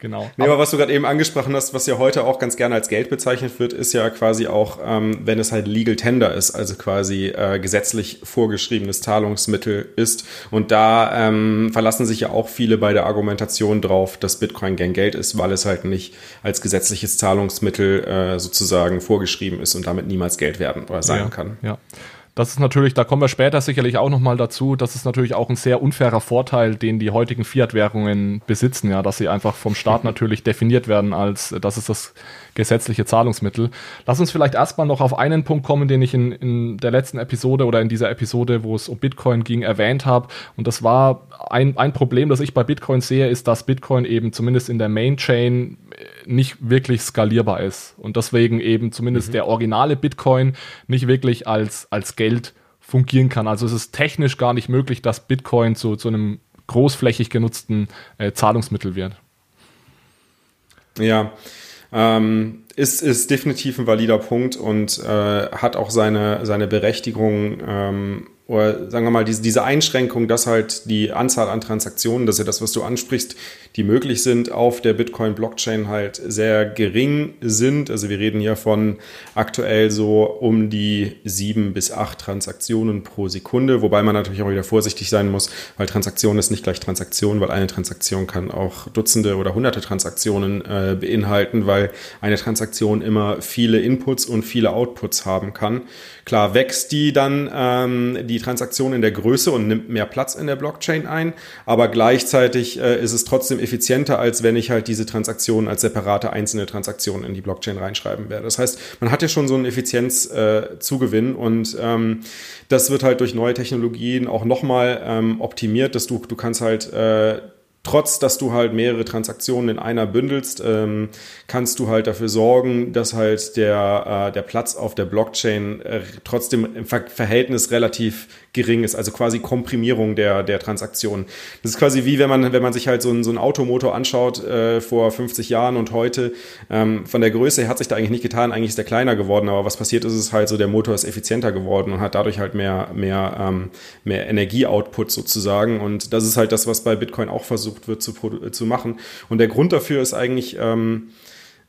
Genau. Nee, aber was du gerade eben angesprochen hast, was ja heute auch ganz gerne als Geld bezeichnet wird, ist ja quasi auch, ähm, wenn es halt Legal Tender ist, also quasi äh, gesetzlich vorgeschriebenes Zahlungsmittel ist. Und da ähm, verlassen sich ja auch viele bei der Argumentation drauf, dass Bitcoin gern Geld ist, weil es halt nicht als gesetzliches Zahlungsmittel äh, sozusagen vorgeschrieben ist und damit niemals Geld werden oder sein ja, kann. Ja. Das ist natürlich, da kommen wir später sicherlich auch nochmal dazu, das ist natürlich auch ein sehr unfairer Vorteil, den die heutigen Fiat-Währungen besitzen, ja, dass sie einfach vom Staat natürlich definiert werden als, das ist das gesetzliche Zahlungsmittel. Lass uns vielleicht erstmal noch auf einen Punkt kommen, den ich in, in der letzten Episode oder in dieser Episode, wo es um Bitcoin ging, erwähnt habe. Und das war ein, ein Problem, das ich bei Bitcoin sehe, ist, dass Bitcoin eben zumindest in der Main Chain nicht wirklich skalierbar ist. Und deswegen eben zumindest mhm. der originale Bitcoin nicht wirklich als, als Geld fungieren kann. Also es ist technisch gar nicht möglich, dass Bitcoin zu, zu einem großflächig genutzten äh, Zahlungsmittel wird. Ja, ähm, ist, ist definitiv ein valider Punkt und äh, hat auch seine, seine Berechtigung. Ähm, oder sagen wir mal, diese, Einschränkung, dass halt die Anzahl an Transaktionen, das ist ja das, was du ansprichst, die möglich sind auf der Bitcoin-Blockchain halt sehr gering sind. Also wir reden hier von aktuell so um die sieben bis acht Transaktionen pro Sekunde, wobei man natürlich auch wieder vorsichtig sein muss, weil Transaktion ist nicht gleich Transaktion, weil eine Transaktion kann auch Dutzende oder hunderte Transaktionen äh, beinhalten, weil eine Transaktion immer viele Inputs und viele Outputs haben kann. Klar wächst die dann ähm, die Transaktion in der Größe und nimmt mehr Platz in der Blockchain ein, aber gleichzeitig äh, ist es trotzdem effizienter, als wenn ich halt diese Transaktionen als separate einzelne Transaktionen in die Blockchain reinschreiben werde. Das heißt, man hat ja schon so einen Effizienzzugewinn äh, und ähm, das wird halt durch neue Technologien auch nochmal ähm, optimiert, dass du, du kannst halt äh, trotz dass du halt mehrere Transaktionen in einer bündelst, ähm, kannst du halt dafür sorgen, dass halt der, äh, der Platz auf der Blockchain äh, trotzdem im Ver Verhältnis relativ gering ist, also quasi Komprimierung der, der Transaktionen. Das ist quasi wie wenn man, wenn man sich halt so einen, so einen Automotor anschaut äh, vor 50 Jahren und heute. Ähm, von der Größe her hat sich da eigentlich nicht getan, eigentlich ist der kleiner geworden, aber was passiert ist, ist halt so, der Motor ist effizienter geworden und hat dadurch halt mehr, mehr, ähm, mehr Energieoutput sozusagen. Und das ist halt das, was bei Bitcoin auch versucht wird zu, zu machen. Und der Grund dafür ist eigentlich ähm,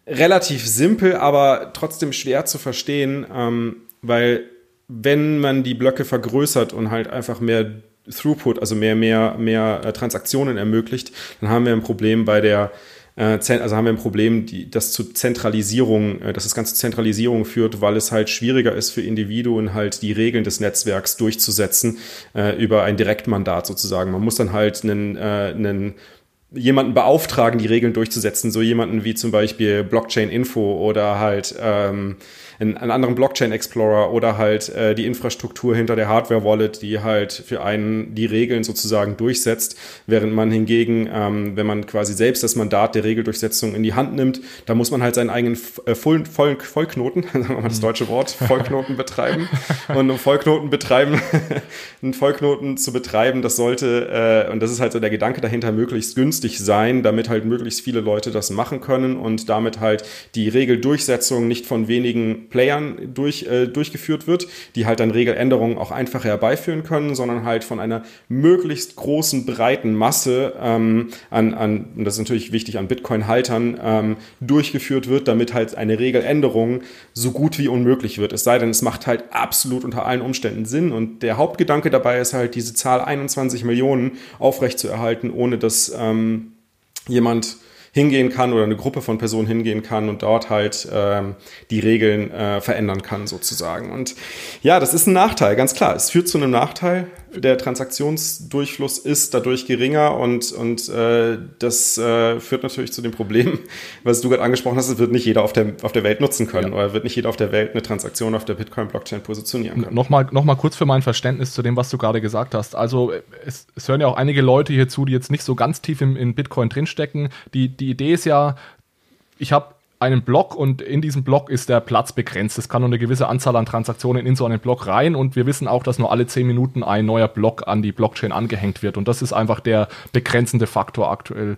relativ simpel, aber trotzdem schwer zu verstehen, ähm, weil wenn man die Blöcke vergrößert und halt einfach mehr Throughput, also mehr, mehr, mehr äh, Transaktionen ermöglicht, dann haben wir ein Problem bei der äh, also haben wir ein Problem, die, das zu Zentralisierung, äh, dass das Ganze zu Zentralisierung führt, weil es halt schwieriger ist für Individuen halt die Regeln des Netzwerks durchzusetzen äh, über ein Direktmandat sozusagen. Man muss dann halt einen, äh, einen jemanden beauftragen, die Regeln durchzusetzen, so jemanden wie zum Beispiel Blockchain Info oder halt ähm, einen, einen anderen Blockchain Explorer oder halt äh, die Infrastruktur hinter der Hardware Wallet, die halt für einen die Regeln sozusagen durchsetzt, während man hingegen, ähm, wenn man quasi selbst das Mandat der Regeldurchsetzung in die Hand nimmt, da muss man halt seinen eigenen äh, Voll, Voll, Vollknoten, sagen wir mal das deutsche Wort, Vollknoten betreiben. Und um Vollknoten betreiben, einen Vollknoten zu betreiben, das sollte, äh, und das ist halt so der Gedanke dahinter, möglichst günstig sein, damit halt möglichst viele Leute das machen können und damit halt die Regeldurchsetzung nicht von wenigen Playern durch, äh, durchgeführt wird, die halt dann Regeländerungen auch einfacher herbeiführen können, sondern halt von einer möglichst großen, breiten Masse ähm, an, an, und das ist natürlich wichtig, an Bitcoin-Haltern ähm, durchgeführt wird, damit halt eine Regeländerung so gut wie unmöglich wird. Es sei denn, es macht halt absolut unter allen Umständen Sinn und der Hauptgedanke dabei ist halt, diese Zahl 21 Millionen aufrechtzuerhalten, ohne dass ähm, jemand hingehen kann oder eine Gruppe von Personen hingehen kann und dort halt ähm, die Regeln äh, verändern kann sozusagen. Und ja, das ist ein Nachteil, ganz klar. Es führt zu einem Nachteil der Transaktionsdurchfluss ist dadurch geringer und, und äh, das äh, führt natürlich zu dem Problem, was du gerade angesprochen hast, es wird nicht jeder auf der, auf der Welt nutzen können ja. oder wird nicht jeder auf der Welt eine Transaktion auf der Bitcoin-Blockchain positionieren können. Nochmal noch mal kurz für mein Verständnis zu dem, was du gerade gesagt hast. Also es, es hören ja auch einige Leute hier zu, die jetzt nicht so ganz tief im, in Bitcoin drinstecken. Die, die Idee ist ja, ich habe einen Block und in diesem Block ist der Platz begrenzt. Es kann nur eine gewisse Anzahl an Transaktionen in so einen Block rein und wir wissen auch, dass nur alle 10 Minuten ein neuer Block an die Blockchain angehängt wird und das ist einfach der begrenzende Faktor aktuell.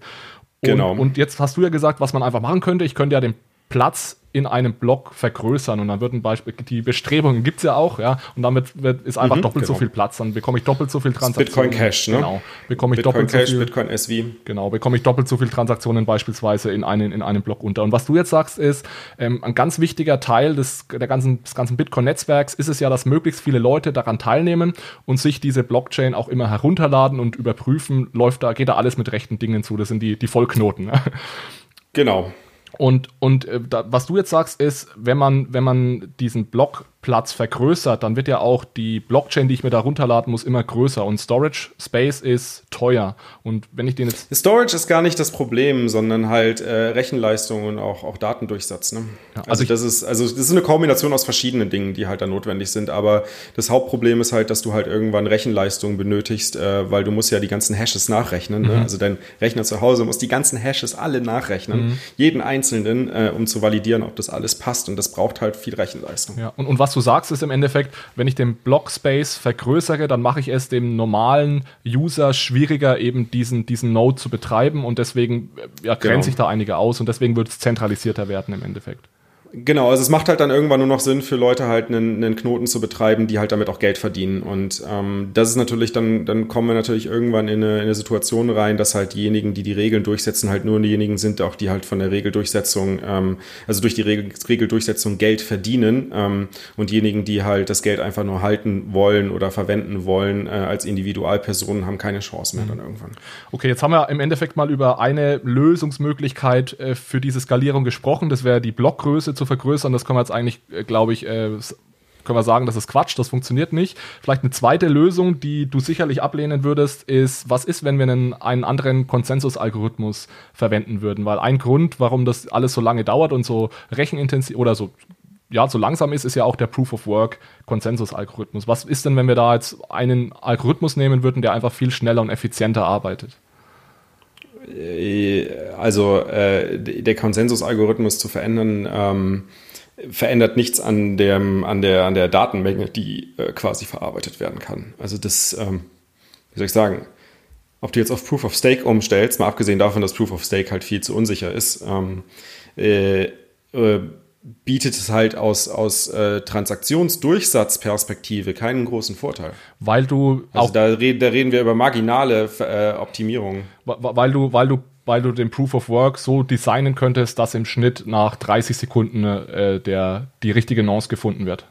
Und, Genau. Und jetzt hast du ja gesagt, was man einfach machen könnte. Ich könnte ja den Platz in einem Block vergrößern und dann würden Beispiel die Bestrebungen gibt's ja auch, ja, und damit wird, ist einfach Mhm, doppelt so genau. viel Platz, dann bekomme ich doppelt so viel Transaktionen. Bitcoin Cash, ne? Genau, bekomme ich Bitcoin doppelt so Cash, viel. Bitcoin SV. Genau, bekomme ich doppelt so viel Transaktionen beispielsweise in einen, in einem Block unter. Und was du jetzt sagst, ist, ähm, ein ganz wichtiger Teil des, der ganzen, des ganzen Bitcoin-Netzwerks ist es ja, dass möglichst viele Leute daran teilnehmen und sich diese Blockchain auch immer herunterladen und überprüfen, läuft da, geht da alles mit rechten Dingen zu. Das sind die, die Vollknoten. Genau. Und, und äh, da, was du jetzt sagst, ist, wenn man, wenn man diesen Blockplatz vergrößert, dann wird ja auch die Blockchain, die ich mir da runterladen muss, immer größer. Und Storage Space ist teuer. Und wenn ich den jetzt Storage ist gar nicht das Problem, sondern halt äh, Rechenleistung und auch, auch Datendurchsatz. Ne? Ja, also also, das ist, also das ist eine Kombination aus verschiedenen Dingen, die halt da notwendig sind. Aber das Hauptproblem ist halt, dass du halt irgendwann Rechenleistung benötigst, äh, weil du musst ja die ganzen Hashes nachrechnen. Mhm. Ne? Also dein Rechner zu Hause muss die ganzen Hashes alle nachrechnen, Mhm. jeden einzelnen, äh, um zu validieren, ob das alles passt. Und das braucht halt viel Rechenleistung. Ja, und, und was du sagst, ist im Endeffekt, wenn ich den Blockspace vergrößere, dann mache ich es dem normalen User schwieriger, eben diesen, diesen Node zu betreiben und deswegen äh, ja, Genau. grenze ich da einige aus und deswegen wird es zentralisierter werden im Endeffekt. Genau, also es macht halt dann irgendwann nur noch Sinn für Leute halt einen, einen Knoten zu betreiben, die halt damit auch Geld verdienen. Und ähm, das ist natürlich dann, dann kommen wir natürlich irgendwann in eine, in eine Situation rein, dass halt diejenigen, die die Regeln durchsetzen, halt nur diejenigen sind, auch die halt von der Regeldurchsetzung, ähm, also durch die Regel, Regeldurchsetzung Geld verdienen. Ähm, und diejenigen, die halt das Geld einfach nur halten wollen oder verwenden wollen äh, als Individualpersonen, haben keine Chance mehr dann irgendwann. Okay, jetzt haben wir im Endeffekt mal über eine Lösungsmöglichkeit äh, für diese Skalierung gesprochen. Das wäre die Blockgröße zu vergrößern. Das können wir jetzt eigentlich, äh, glaube ich, äh, können wir sagen, das ist Quatsch, das funktioniert nicht. Vielleicht eine zweite Lösung, die du sicherlich ablehnen würdest, ist, was ist, wenn wir einen, einen anderen Konsensusalgorithmus verwenden würden? Weil ein Grund, warum das alles so lange dauert und so rechenintensiv oder so ja, so langsam ist, ist ja auch der Proof of Work Konsensusalgorithmus. Was ist denn, wenn wir da jetzt einen Algorithmus nehmen würden, der einfach viel schneller und effizienter arbeitet? Äh, Also äh, der Konsensusalgorithmus zu verändern, ähm, verändert nichts an, dem, an, der, an der Datenmenge, die äh, quasi verarbeitet werden kann. Also das, ähm, wie soll ich sagen, ob du jetzt auf Proof of Stake umstellst, mal abgesehen davon, dass Proof of Stake halt viel zu unsicher ist, ähm, äh, äh, bietet es halt aus, aus äh, Transaktionsdurchsatzperspektive keinen großen Vorteil. Weil du Also auch, da, reden, da reden wir über marginale äh, Optimierungen. weil du, weil du, weil du den Proof of Work so designen könntest, dass im Schnitt nach 30 Sekunden äh, der, die richtige Nonce gefunden wird.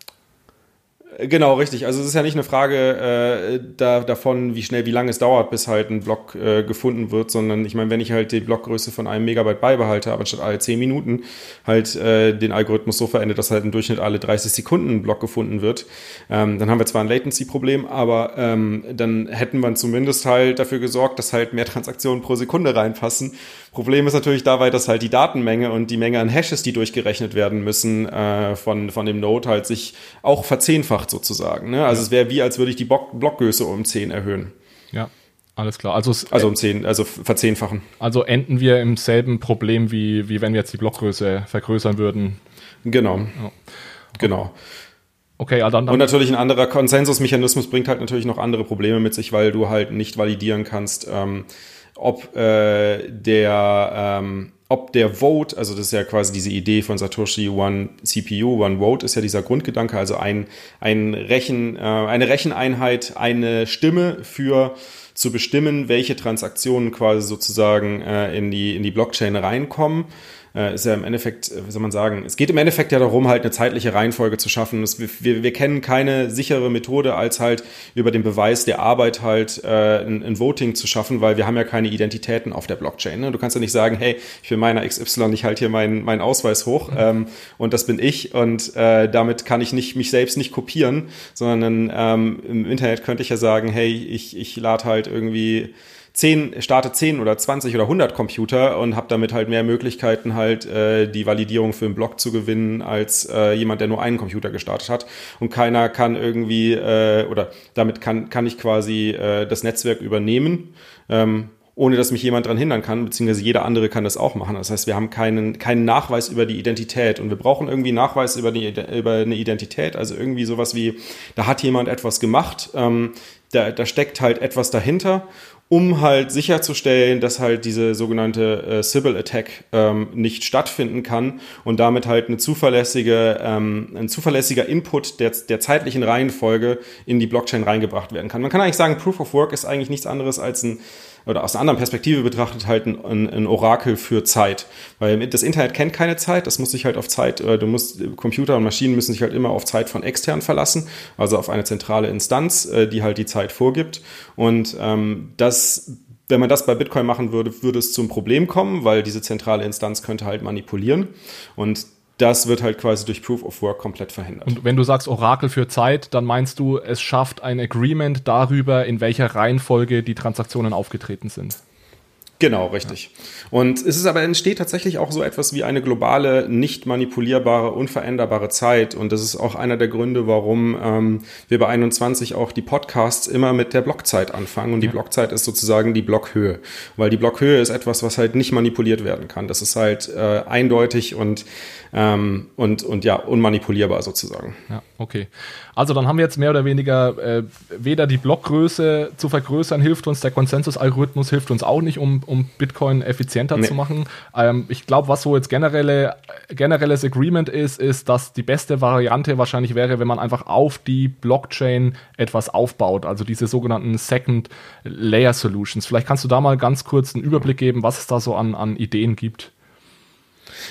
Genau, richtig. Also es ist ja nicht eine Frage äh, da, davon, wie schnell, wie lange es dauert, bis halt ein Block äh, gefunden wird, sondern ich meine, wenn ich halt die Blockgröße von einem Megabyte beibehalte, aber statt alle 10 Minuten halt äh, den Algorithmus so verändert, dass halt im Durchschnitt alle 30 Sekunden ein Block gefunden wird, ähm, dann haben wir zwar ein Latency-Problem, aber ähm, dann hätten wir zumindest halt dafür gesorgt, dass halt mehr Transaktionen pro Sekunde reinpassen. Problem ist natürlich dabei, dass halt die Datenmenge und die Menge an Hashes, die durchgerechnet werden müssen, äh, von, von dem Node halt sich auch verzehnfacht sozusagen. Ne? Also es wäre wie, als würde ich die Block Blockgröße um 10 erhöhen. Ja, alles klar. Also, Also um 10, also verzehnfachen. also enden wir im selben Problem, wie, wie wenn wir jetzt die Blockgröße vergrößern würden. Genau. Genau. Okay, ja, dann, Und dann natürlich ein anderer Konsensusmechanismus bringt halt natürlich noch andere Probleme mit sich, weil du halt nicht validieren kannst, ähm, ob äh, der ähm, ob der Vote, also das ist ja quasi diese Idee von Satoshi One CPU, One Vote ist ja dieser Grundgedanke, also ein, ein Rechen, äh, eine Recheneinheit, eine Stimme für zu bestimmen, welche Transaktionen quasi sozusagen äh, in, die, in die Blockchain reinkommen. Äh, ist ja im Endeffekt, äh, wie soll man sagen, es geht im Endeffekt ja darum, halt eine zeitliche Reihenfolge zu schaffen. Es, wir, wir kennen keine sichere Methode, als halt über den Beweis der Arbeit halt äh, ein, ein Voting zu schaffen, weil wir haben ja keine Identitäten auf der Blockchain. Ne? Du kannst ja nicht sagen, hey, ich bin meiner XY, ich halte hier meinen meinen Ausweis hoch ähm, und das bin ich und äh, damit kann ich nicht mich selbst nicht kopieren, sondern ähm, im Internet könnte ich ja sagen, hey, ich, ich lade halt irgendwie 10, starte 10 oder 20 oder 100 Computer und habe damit halt mehr Möglichkeiten halt äh, die Validierung für einen Block zu gewinnen als äh, jemand, der nur einen Computer gestartet hat und keiner kann irgendwie äh, oder damit kann kann ich quasi äh, das Netzwerk übernehmen ähm, ohne dass mich jemand daran hindern kann, beziehungsweise jeder andere kann das auch machen. Das heißt, wir haben keinen, keinen Nachweis über die Identität und wir brauchen irgendwie Nachweis über, die, über eine Identität, also irgendwie sowas wie, da hat jemand etwas gemacht, ähm, da, da steckt halt etwas dahinter um halt sicherzustellen, dass halt diese sogenannte äh, Sybil Attack ähm, nicht stattfinden kann und damit halt eine zuverlässige, ähm, ein zuverlässiger Input der, der zeitlichen Reihenfolge in die Blockchain reingebracht werden kann. Man kann eigentlich sagen, Proof of Work ist eigentlich nichts anderes als ein oder aus einer anderen Perspektive betrachtet halt ein, ein, Orakel für Zeit. Weil das Internet kennt keine Zeit, das muss sich halt auf Zeit, äh, du musst, Computer und Maschinen müssen sich halt immer auf Zeit von extern verlassen, also auf eine zentrale Instanz, äh, die halt die Zeit vorgibt. Und ähm, das wenn man das bei Bitcoin machen würde, würde es zum Problem kommen, weil diese zentrale Instanz könnte halt manipulieren. Und das wird halt quasi durch Proof of Work komplett verhindert. Und wenn du sagst Orakel für Zeit, dann meinst du, es schafft ein Agreement darüber, in welcher Reihenfolge die Transaktionen aufgetreten sind. Genau, richtig. Ja. Und es ist aber entsteht tatsächlich auch so etwas wie eine globale, nicht manipulierbare, unveränderbare Zeit. Und das ist auch einer der Gründe, warum ähm, wir bei 21 auch die Podcasts immer mit der Blockzeit anfangen. Und die ja. Blockzeit ist sozusagen die Blockhöhe. Weil die Blockhöhe ist etwas, was halt nicht manipuliert werden kann. Das ist halt äh, eindeutig und ähm, und, und ja, unmanipulierbar sozusagen. Ja, okay. Also dann haben wir jetzt mehr oder weniger äh, weder die Blockgröße zu vergrößern hilft uns, der Konsensusalgorithmus hilft uns auch nicht, um, um Bitcoin effizienter nee. zu machen. Ähm, ich glaube, was so jetzt generelle, generelles Agreement ist, ist, dass die beste Variante wahrscheinlich wäre, wenn man einfach auf die Blockchain etwas aufbaut, also diese sogenannten Second Layer Solutions. Vielleicht kannst du da mal ganz kurz einen Überblick geben, was es da so an, an Ideen gibt.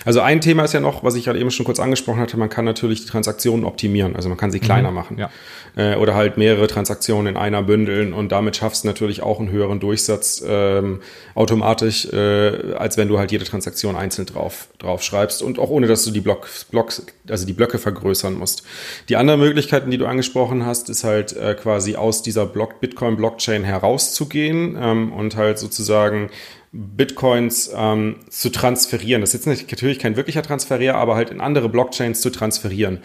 Also ein Thema ist ja noch, was ich gerade eben schon kurz angesprochen hatte, man kann natürlich die Transaktionen optimieren, also man kann sie kleiner mhm. machen. Ja. Äh, oder halt mehrere Transaktionen in einer bündeln und damit schaffst du natürlich auch einen höheren Durchsatz ähm, automatisch, äh, als wenn du halt jede Transaktion einzeln drauf, drauf schreibst und auch ohne, dass du die Blocks, Blocks, also die Blöcke vergrößern musst. Die anderen Möglichkeiten, die du angesprochen hast, ist halt äh, quasi aus dieser Block Bitcoin-Blockchain herauszugehen ähm, und halt sozusagen Bitcoins ähm, zu transferieren. Das ist jetzt natürlich kein wirklicher Transfer, aber halt in andere Blockchains zu transferieren.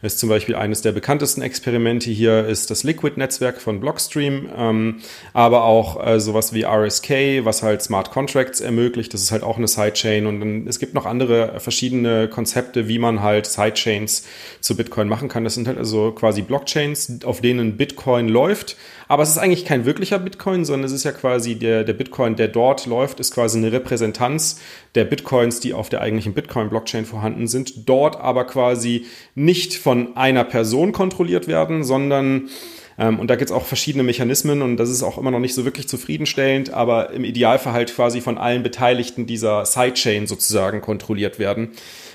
Ist zum Beispiel eines der bekanntesten Experimente hier ist das Liquid-Netzwerk von Blockstream, ähm, aber auch äh, sowas wie RSK, was halt Smart Contracts ermöglicht. Das ist halt auch eine Sidechain und dann, es gibt noch andere verschiedene Konzepte, wie man halt Sidechains zu Bitcoin machen kann. Das sind halt also quasi Blockchains, auf denen Bitcoin läuft, aber es ist eigentlich kein wirklicher Bitcoin, sondern es ist ja quasi der, der Bitcoin, der dort läuft, ist quasi eine Repräsentanz der Bitcoins, die auf der eigentlichen Bitcoin-Blockchain vorhanden sind, dort aber quasi nicht von einer Person kontrolliert werden, sondern ähm, und da gibt es auch verschiedene Mechanismen und das ist auch immer noch nicht so wirklich zufriedenstellend, aber im Idealfall halt quasi von allen Beteiligten dieser Sidechain sozusagen kontrolliert werden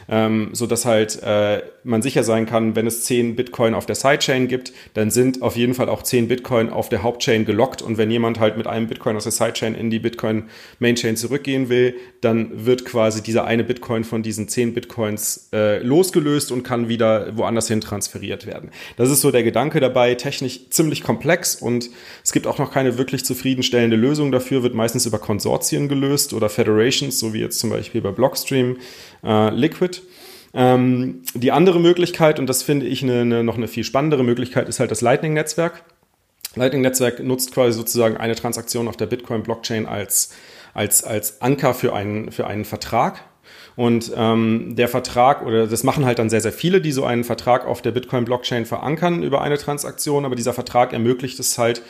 ähm, so dass halt äh, man sicher sein kann, wenn es 10 Bitcoin auf der Sidechain gibt, dann sind auf jeden Fall auch 10 Bitcoin auf der Hauptchain gelockt und wenn jemand halt mit einem Bitcoin aus der Sidechain in die Bitcoin Mainchain zurückgehen will, dann wird quasi dieser eine Bitcoin von diesen 10 Bitcoins äh, losgelöst und kann wieder woanders hin transferiert werden. Das ist so der Gedanke dabei, technisch ziemlich komplex und es gibt auch noch keine wirklich zufriedenstellende Lösung dafür, wird meistens über Konsortien gelöst oder Federations, so wie jetzt zum Beispiel bei Blockstream äh, Liquid. Ähm, die andere Möglichkeit, und das finde ich eine, eine, noch eine viel spannendere Möglichkeit, ist halt das Lightning-Netzwerk. Lightning-Netzwerk nutzt quasi sozusagen eine Transaktion auf der Bitcoin-Blockchain als, als, als Anker für einen, für einen Vertrag. Und ähm, der Vertrag, oder das machen halt dann sehr, sehr viele, die so einen Vertrag auf der Bitcoin-Blockchain verankern über eine Transaktion, aber dieser Vertrag ermöglicht es halt,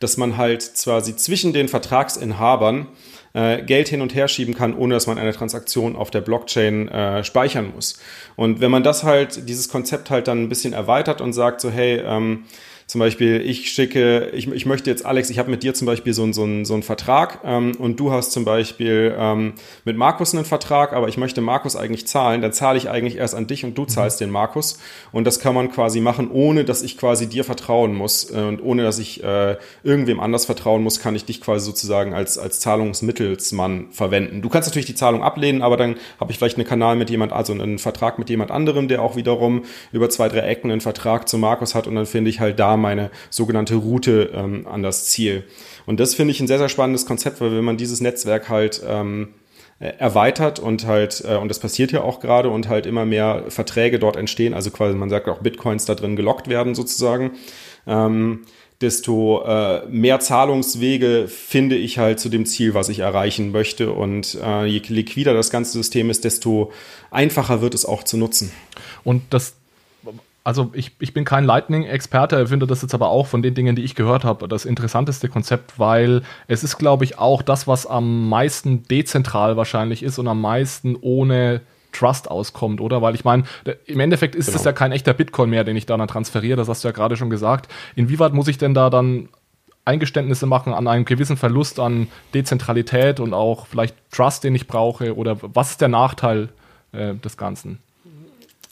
dass man halt quasi zwischen den Vertragsinhabern äh, Geld hin und her schieben kann, ohne dass man eine Transaktion auf der Blockchain äh, speichern muss. Und wenn man das halt, dieses Konzept halt dann ein bisschen erweitert und sagt so, hey, ähm, zum Beispiel, ich schicke, ich, ich möchte jetzt, Alex, ich habe mit dir zum Beispiel so, so, so einen Vertrag ähm, und du hast zum Beispiel ähm, mit Markus einen Vertrag, aber ich möchte Markus eigentlich zahlen, dann zahle ich eigentlich erst an dich und du mhm. zahlst den Markus. Und das kann man quasi machen, ohne dass ich quasi dir vertrauen muss äh, und ohne dass ich äh, irgendwem anders vertrauen muss, kann ich dich quasi sozusagen als, als Zahlungsmittelsmann verwenden. Du kannst natürlich die Zahlung ablehnen, aber dann habe ich vielleicht einen Kanal mit jemand, also einen Vertrag mit jemand anderem, der auch wiederum über zwei, drei Ecken einen Vertrag zu Markus hat und dann finde ich halt da meine sogenannte Route ähm, an das Ziel. Und das finde ich ein sehr, sehr spannendes Konzept, weil wenn man dieses Netzwerk halt ähm, äh, erweitert und halt, äh, und das passiert ja auch gerade und halt immer mehr Verträge dort entstehen, also quasi man sagt auch Bitcoins da drin gelockt werden sozusagen, ähm, desto äh, mehr Zahlungswege finde ich halt zu dem Ziel, was ich erreichen möchte. Und äh, je liquider das ganze System ist, desto einfacher wird es auch zu nutzen. Und das also ich, ich bin kein Lightning-Experte, finde das jetzt aber auch von den Dingen, die ich gehört habe, das interessanteste Konzept, weil es ist, glaube ich, auch das, was am meisten dezentral wahrscheinlich ist und am meisten ohne Trust auskommt, oder? Weil ich meine, im Endeffekt ist es genau. ja kein echter Bitcoin mehr, den ich da dann transferiere, das hast du ja gerade schon gesagt. Inwieweit muss ich denn da dann Eingeständnisse machen an einem gewissen Verlust an Dezentralität und auch vielleicht Trust, den ich brauche? Oder was ist der Nachteil äh, des Ganzen?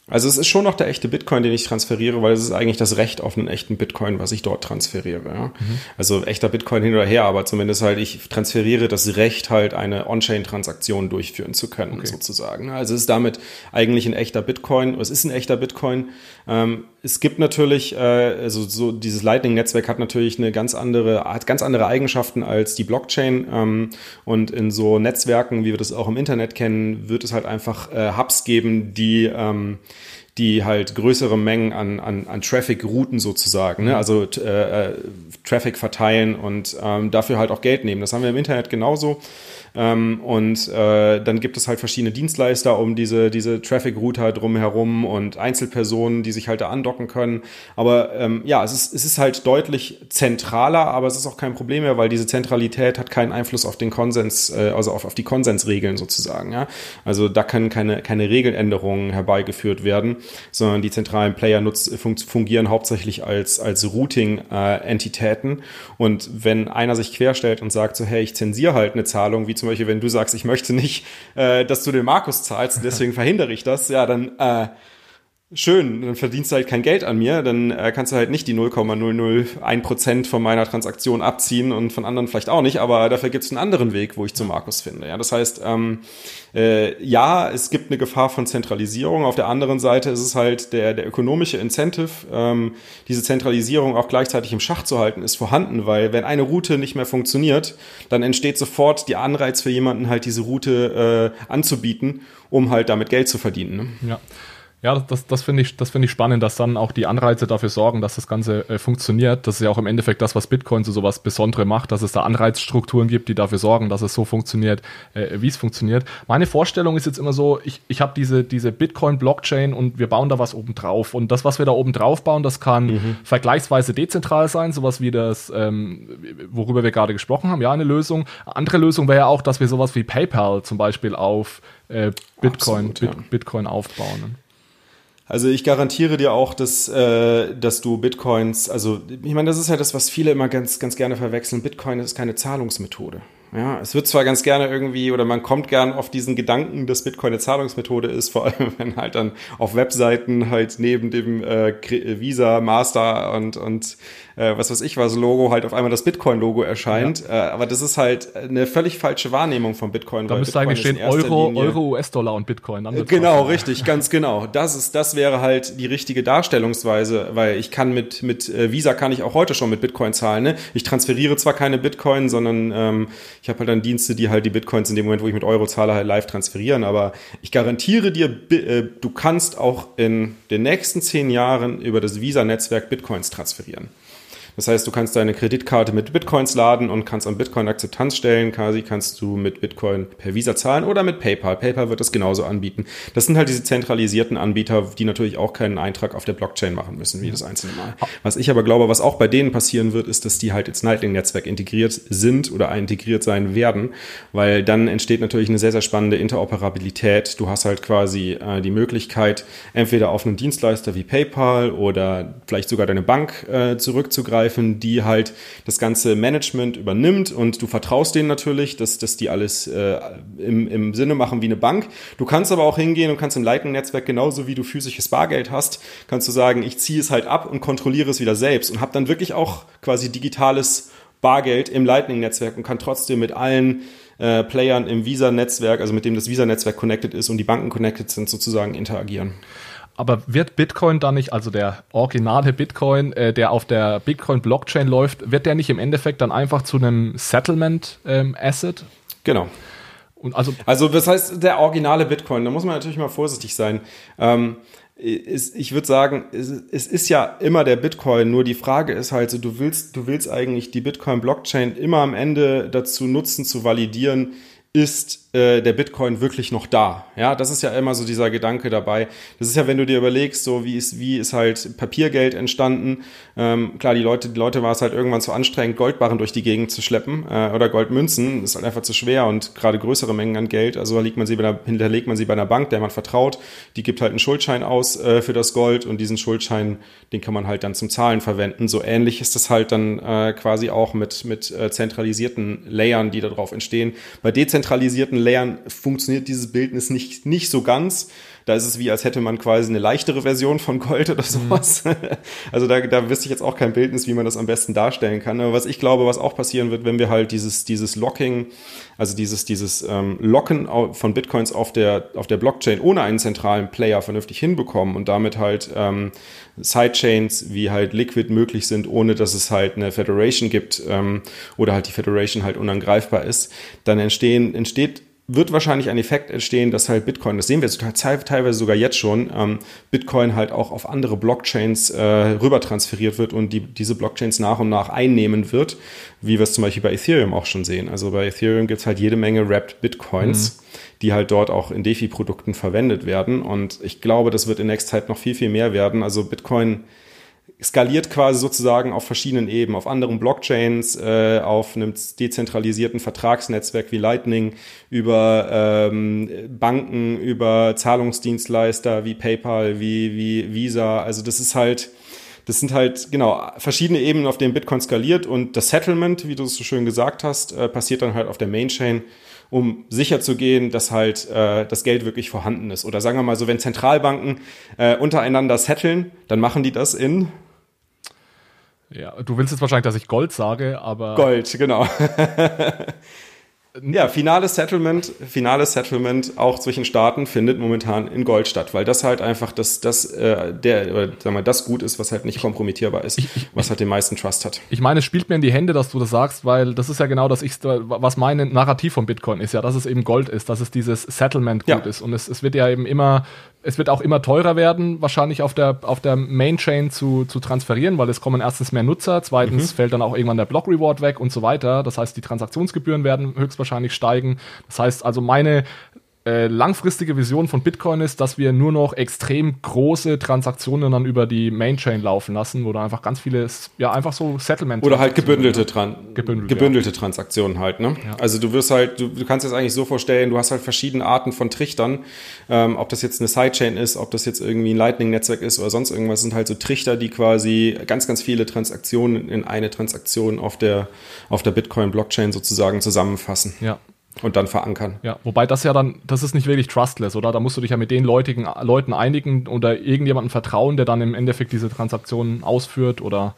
Also es ist schon noch der echte Bitcoin, den ich transferiere, weil es ist eigentlich das Recht auf einen echten Bitcoin, was ich dort transferiere. Ja? Mhm. Also echter Bitcoin hin oder her, aber zumindest halt ich transferiere das Recht halt eine On-Chain-Transaktion durchführen zu können okay. sozusagen. Also es ist damit eigentlich ein echter Bitcoin. Es ist ein echter Bitcoin. Ähm, es gibt natürlich, äh, also so dieses Lightning-Netzwerk hat natürlich eine ganz andere, hat ganz andere Eigenschaften als die Blockchain. Ähm, und in so Netzwerken, wie wir das auch im Internet kennen, wird es halt einfach äh, Hubs geben, die ähm, die halt größere Mengen an, an, an Traffic-Routen sozusagen, ne? also äh, äh, Traffic verteilen und ähm, dafür halt auch Geld nehmen. Das haben wir im Internet genauso. Ähm, und äh, dann gibt es halt verschiedene Dienstleister um diese, diese Traffic-Router drumherum und Einzelpersonen, die sich halt da andocken können. Aber ähm, ja, es ist, es ist halt deutlich zentraler, aber es ist auch kein Problem mehr, weil diese Zentralität hat keinen Einfluss auf den Konsens, äh, also auf, auf die Konsensregeln sozusagen. Ja? Also da können keine, keine Regeländerungen herbeigeführt werden, sondern die zentralen Player nutz, fungieren hauptsächlich als, als Routing-Entitäten. Äh, und wenn einer sich querstellt und sagt so, hey, ich zensiere halt eine Zahlung, wie zum Beispiel, wenn du sagst, ich möchte nicht, äh, dass du den Markus zahlst, deswegen verhindere ich das, ja, dann äh, schön, dann verdienst du halt kein Geld an mir, dann äh, kannst du halt nicht die 0,001% von meiner Transaktion abziehen und von anderen vielleicht auch nicht, aber dafür gibt es einen anderen Weg, wo ich zu Markus finde. Ja, das heißt, ähm, äh, ja, es gibt eine Gefahr von Zentralisierung. Auf der anderen Seite ist es halt der, der ökonomische Incentive, ähm, diese Zentralisierung auch gleichzeitig im Schach zu halten, ist vorhanden, weil wenn eine Route nicht mehr funktioniert, dann entsteht sofort die Anreiz für jemanden halt diese Route äh, anzubieten, um halt damit Geld zu verdienen. Ne? Ja. Ja, das, das finde ich, das finde ich spannend, dass dann auch die Anreize dafür sorgen, dass das Ganze äh, funktioniert. Das ist ja auch im Endeffekt das, was Bitcoin so sowas Besondere macht, dass es da Anreizstrukturen gibt, die dafür sorgen, dass es so funktioniert, äh, wie es funktioniert. Meine Vorstellung ist jetzt immer so, ich, ich habe diese, diese Bitcoin-Blockchain und wir bauen da was oben drauf. Und das, was wir da oben drauf bauen, das kann mhm. vergleichsweise dezentral sein, sowas wie das, ähm, worüber wir gerade gesprochen haben, ja, eine Lösung. Andere Lösung wäre ja auch, dass wir sowas wie PayPal zum Beispiel auf äh, Bitcoin, Absolut, ja. Bit, Bitcoin aufbauen. Also ich garantiere dir auch, dass, äh, dass du Bitcoins, also ich meine, das ist ja das, was viele immer ganz, ganz gerne verwechseln. Bitcoin ist keine Zahlungsmethode. Ja, es wird zwar ganz gerne irgendwie oder man kommt gern auf diesen Gedanken, dass Bitcoin eine Zahlungsmethode ist, vor allem wenn halt dann auf Webseiten halt neben dem äh, Visa, Master und, und äh, was weiß ich was Logo halt auf einmal das Bitcoin-Logo erscheint. Ja. Äh, aber das ist halt eine völlig falsche Wahrnehmung von Bitcoin. Da müsste eigentlich stehen Euro, Euro, US-Dollar und Bitcoin. Dann genau, richtig, ganz genau. Das ist, das wäre halt die richtige Darstellungsweise, weil ich kann mit, mit äh, Visa kann ich auch heute schon mit Bitcoin zahlen. Ne? Ich transferiere zwar keine Bitcoin, sondern ähm, ich habe halt dann Dienste, die halt die Bitcoins in dem Moment, wo ich mit Euro zahle, halt live transferieren. Aber ich garantiere dir, äh, du kannst auch in den nächsten zehn Jahren über das Visa-Netzwerk Bitcoins transferieren. Das heißt, du kannst deine Kreditkarte mit Bitcoins laden und kannst an Bitcoin Akzeptanz stellen. Quasi kannst du mit Bitcoin per Visa zahlen oder mit PayPal. PayPal wird das genauso anbieten. Das sind halt diese zentralisierten Anbieter, die natürlich auch keinen Eintrag auf der Blockchain machen müssen, wie das einzelne Mal. Was ich aber glaube, was auch bei denen passieren wird, ist, dass die halt ins Lightning-Netzwerk integriert sind oder integriert sein werden, weil dann entsteht natürlich eine sehr, sehr spannende Interoperabilität. Du hast halt quasi äh, die Möglichkeit, entweder auf einen Dienstleister wie PayPal oder vielleicht sogar deine Bank äh, zurückzugreifen zugreifen, die halt das ganze Management übernimmt und du vertraust denen natürlich, dass, dass die alles äh, im, im Sinne machen wie eine Bank. Du kannst aber auch hingehen und kannst im Lightning-Netzwerk genauso wie du physisches Bargeld hast, kannst du sagen, ich ziehe es halt ab und kontrolliere es wieder selbst und habe dann wirklich auch quasi digitales Bargeld im Lightning-Netzwerk und kann trotzdem mit allen äh, Playern im Visa-Netzwerk, also mit dem das Visa-Netzwerk connected ist und die Banken connected sind, sozusagen interagieren. Aber wird Bitcoin dann nicht, also der originale Bitcoin, äh, der auf der Bitcoin-Blockchain läuft, wird der nicht im Endeffekt dann einfach zu einem Settlement-Asset? Ähm, genau. Und also, also, das heißt, der originale Bitcoin, da muss man natürlich mal vorsichtig sein. Ähm, ist, ich würde sagen, es, es, ist ja immer der Bitcoin, nur die Frage ist halt so, du willst, du willst eigentlich die Bitcoin-Blockchain immer am Ende dazu nutzen, zu validieren, ist äh, der Bitcoin wirklich noch da? Ja, das ist ja immer so dieser Gedanke dabei. Das ist ja, wenn du dir überlegst, so wie ist, wie ist halt Papiergeld entstanden. Ähm, klar, die Leute, die Leute war es halt irgendwann zu anstrengend, Goldbarren durch die Gegend zu schleppen äh, oder Goldmünzen. Das ist halt einfach zu schwer und gerade größere Mengen an Geld. Also liegt man sie bei einer, hinterlegt man sie bei einer Bank, der man vertraut. Die gibt halt einen Schuldschein aus äh, für das Gold und diesen Schuldschein, den kann man halt dann zum Zahlen verwenden. So ähnlich ist das halt dann äh, quasi auch mit mit äh, zentralisierten Layern, die darauf entstehen. Bei dezentralisierten Layern funktioniert dieses Bildnis nicht, nicht so ganz. Da ist es wie, als hätte man quasi eine leichtere Version von Gold oder sowas. Mhm. Also da, da wüsste ich jetzt auch kein Bildnis, wie man das am besten darstellen kann. Aber was ich glaube, was auch passieren wird, wenn wir halt dieses, dieses Locking, also dieses, dieses ähm, Locken von Bitcoins auf der, auf der Blockchain ohne einen zentralen Player vernünftig hinbekommen und damit halt ähm, Sidechains wie halt Liquid möglich sind, ohne dass es halt eine Federation gibt ähm, oder halt die Federation halt unangreifbar ist, dann entstehen, entsteht wird wahrscheinlich ein Effekt entstehen, dass halt Bitcoin, das sehen wir teilweise sogar jetzt schon, ähm, Bitcoin halt auch auf andere Blockchains äh, rüber transferiert wird und die, diese Blockchains nach und nach einnehmen wird, wie wir es zum Beispiel bei Ethereum auch schon sehen. Also bei Ethereum gibt es halt jede Menge Wrapped Bitcoins, mhm. die halt dort auch in DeFi-Produkten verwendet werden. Und ich glaube, das wird in nächster Zeit noch viel, viel mehr werden. Also Bitcoin skaliert quasi sozusagen auf verschiedenen Ebenen, auf anderen Blockchains, äh, auf einem dezentralisierten Vertragsnetzwerk wie Lightning, über ähm, Banken, über Zahlungsdienstleister wie PayPal, wie, wie Visa. Also das ist halt, das sind halt, genau, verschiedene Ebenen, auf denen Bitcoin skaliert und das Settlement, wie du es so schön gesagt hast, äh, passiert dann halt auf der Mainchain um sicher zu gehen, dass halt äh, das Geld wirklich vorhanden ist. Oder sagen wir mal so, wenn Zentralbanken äh, untereinander setteln, dann machen die das in ja, du willst jetzt wahrscheinlich, dass ich Gold sage, aber. Gold, genau. Ja, finales Settlement, finales Settlement auch zwischen Staaten findet momentan in Gold statt, weil das halt einfach das, das, äh, der, oder sag mal, das gut ist, was halt nicht kompromittierbar ist, was halt den meisten Trust hat. Ich meine, es spielt mir in die Hände, dass du das sagst, weil das ist ja genau das, ich, was mein Narrativ von Bitcoin ist, ja, dass es eben Gold ist, dass es dieses Settlement gut ja. ist. Und es, es wird ja eben immer es wird auch immer teurer werden, wahrscheinlich auf der, auf der Main Chain zu, zu transferieren, weil es kommen erstens mehr Nutzer, zweitens mhm. fällt dann auch irgendwann der Block Reward weg und so weiter. Das heißt, die Transaktionsgebühren werden höchstwahrscheinlich steigen. Das heißt also, meine äh, langfristige Vision von Bitcoin ist, dass wir nur noch extrem große Transaktionen dann über die Mainchain laufen lassen, wo da einfach ganz viele, ja, einfach so Settlement. Oder halt gebündelte, Tran gebündelte, gebündelte ja. Transaktionen halt, ne? Ja. Also du wirst halt, du, du kannst es eigentlich so vorstellen, du hast halt verschiedene Arten von Trichtern, ähm, ob das jetzt eine Sidechain ist, ob das jetzt irgendwie ein Lightning-Netzwerk ist oder sonst irgendwas, sind halt so Trichter, die quasi ganz, ganz viele Transaktionen in eine Transaktion auf der, auf der Bitcoin-Blockchain sozusagen zusammenfassen. Ja, und dann verankern. Ja, wobei das ja dann, das ist nicht wirklich trustless, oder? Da musst du dich ja mit den Leutigen, Leuten einigen oder irgendjemandem vertrauen, der dann im Endeffekt diese Transaktionen ausführt oder.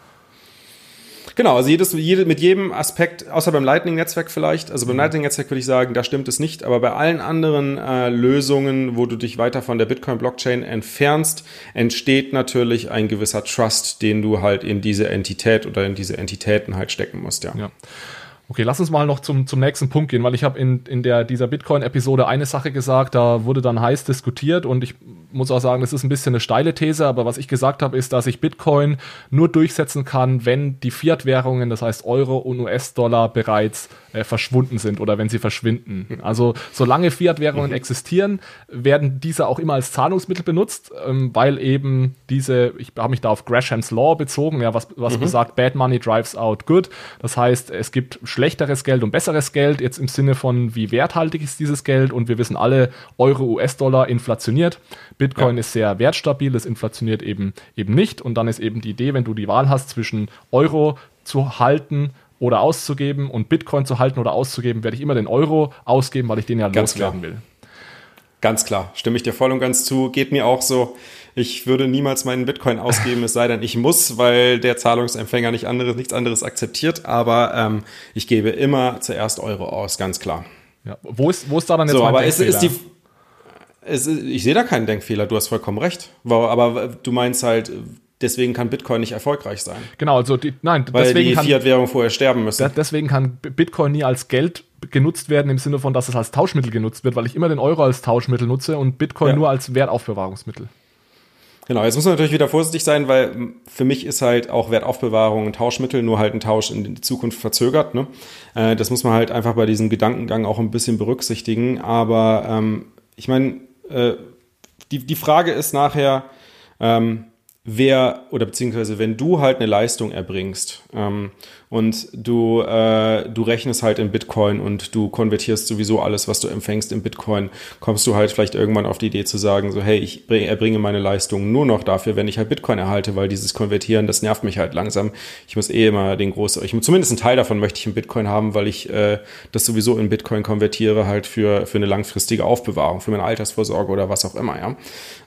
Genau, also jedes, jede, mit jedem Aspekt, außer beim Lightning-Netzwerk vielleicht, also beim mhm. Lightning-Netzwerk würde ich sagen, da stimmt es nicht, aber bei allen anderen äh, Lösungen, wo du dich weiter von der Bitcoin-Blockchain entfernst, entsteht natürlich ein gewisser Trust, den du halt in diese Entität oder in diese Entitäten halt stecken musst, ja. ja. Okay, lass uns mal noch zum, zum nächsten Punkt gehen, weil ich habe in, in der, dieser Bitcoin-Episode eine Sache gesagt, da wurde dann heiß diskutiert und ich muss auch sagen, das ist ein bisschen eine steile These, aber was ich gesagt habe, ist, dass ich Bitcoin nur durchsetzen kann, wenn die Fiat-Währungen, das heißt Euro und US-Dollar, bereits äh, verschwunden sind oder wenn sie verschwinden. Also solange Fiat-Währungen mhm. existieren, werden diese auch immer als Zahlungsmittel benutzt, ähm, weil eben diese, ich habe mich da auf Graham's Law bezogen, ja, was, was mhm. besagt, Bad Money drives out good. Das heißt, es gibt schlechteres Geld und besseres Geld, jetzt im Sinne von, wie werthaltig ist dieses Geld und wir wissen alle, Euro, US-Dollar inflationiert. Bitcoin ja. ist sehr wertstabil, es inflationiert eben, eben nicht und dann ist eben die Idee, wenn du die Wahl hast zwischen Euro zu halten oder auszugeben und Bitcoin zu halten oder auszugeben, werde ich immer den Euro ausgeben, weil ich den ja ganz loswerden klar. will. Ganz klar, stimme ich dir voll und ganz zu. Geht mir auch so. Ich würde niemals meinen Bitcoin ausgeben, es sei denn, ich muss, weil der Zahlungsempfänger nicht anderes, nichts anderes akzeptiert. Aber ähm, ich gebe immer zuerst Euro aus, ganz klar. Ja. Wo, ist, wo ist da dann jetzt so, aber es ist die es, ich sehe da keinen Denkfehler, du hast vollkommen recht. Aber du meinst halt, deswegen kann Bitcoin nicht erfolgreich sein. Genau, also die, nein, weil deswegen die Fiat-Währung vorher sterben müssen. Deswegen kann Bitcoin nie als Geld genutzt werden im Sinne von, dass es als Tauschmittel genutzt wird, weil ich immer den Euro als Tauschmittel nutze und Bitcoin ja. nur als Wertaufbewahrungsmittel. Genau, jetzt muss man natürlich wieder vorsichtig sein, weil für mich ist halt auch Wertaufbewahrung ein Tauschmittel, nur halt ein Tausch in die Zukunft verzögert. Ne? Äh, das muss man halt einfach bei diesem Gedankengang auch ein bisschen berücksichtigen. Aber ähm, ich meine, äh, die, die Frage ist nachher, ähm, wer oder beziehungsweise wenn du halt eine Leistung erbringst ähm, und du, äh, du rechnest halt in Bitcoin und du konvertierst sowieso alles, was du empfängst in Bitcoin, kommst du halt vielleicht irgendwann auf die Idee zu sagen, so hey, ich bring, erbringe meine Leistung nur noch dafür, wenn ich halt Bitcoin erhalte, weil dieses Konvertieren, das nervt mich halt langsam. Ich muss eh immer den großen, ich zumindest einen Teil davon möchte ich in Bitcoin haben, weil ich äh, das sowieso in Bitcoin konvertiere, halt für, für eine langfristige Aufbewahrung, für meine Altersvorsorge oder was auch immer, ja.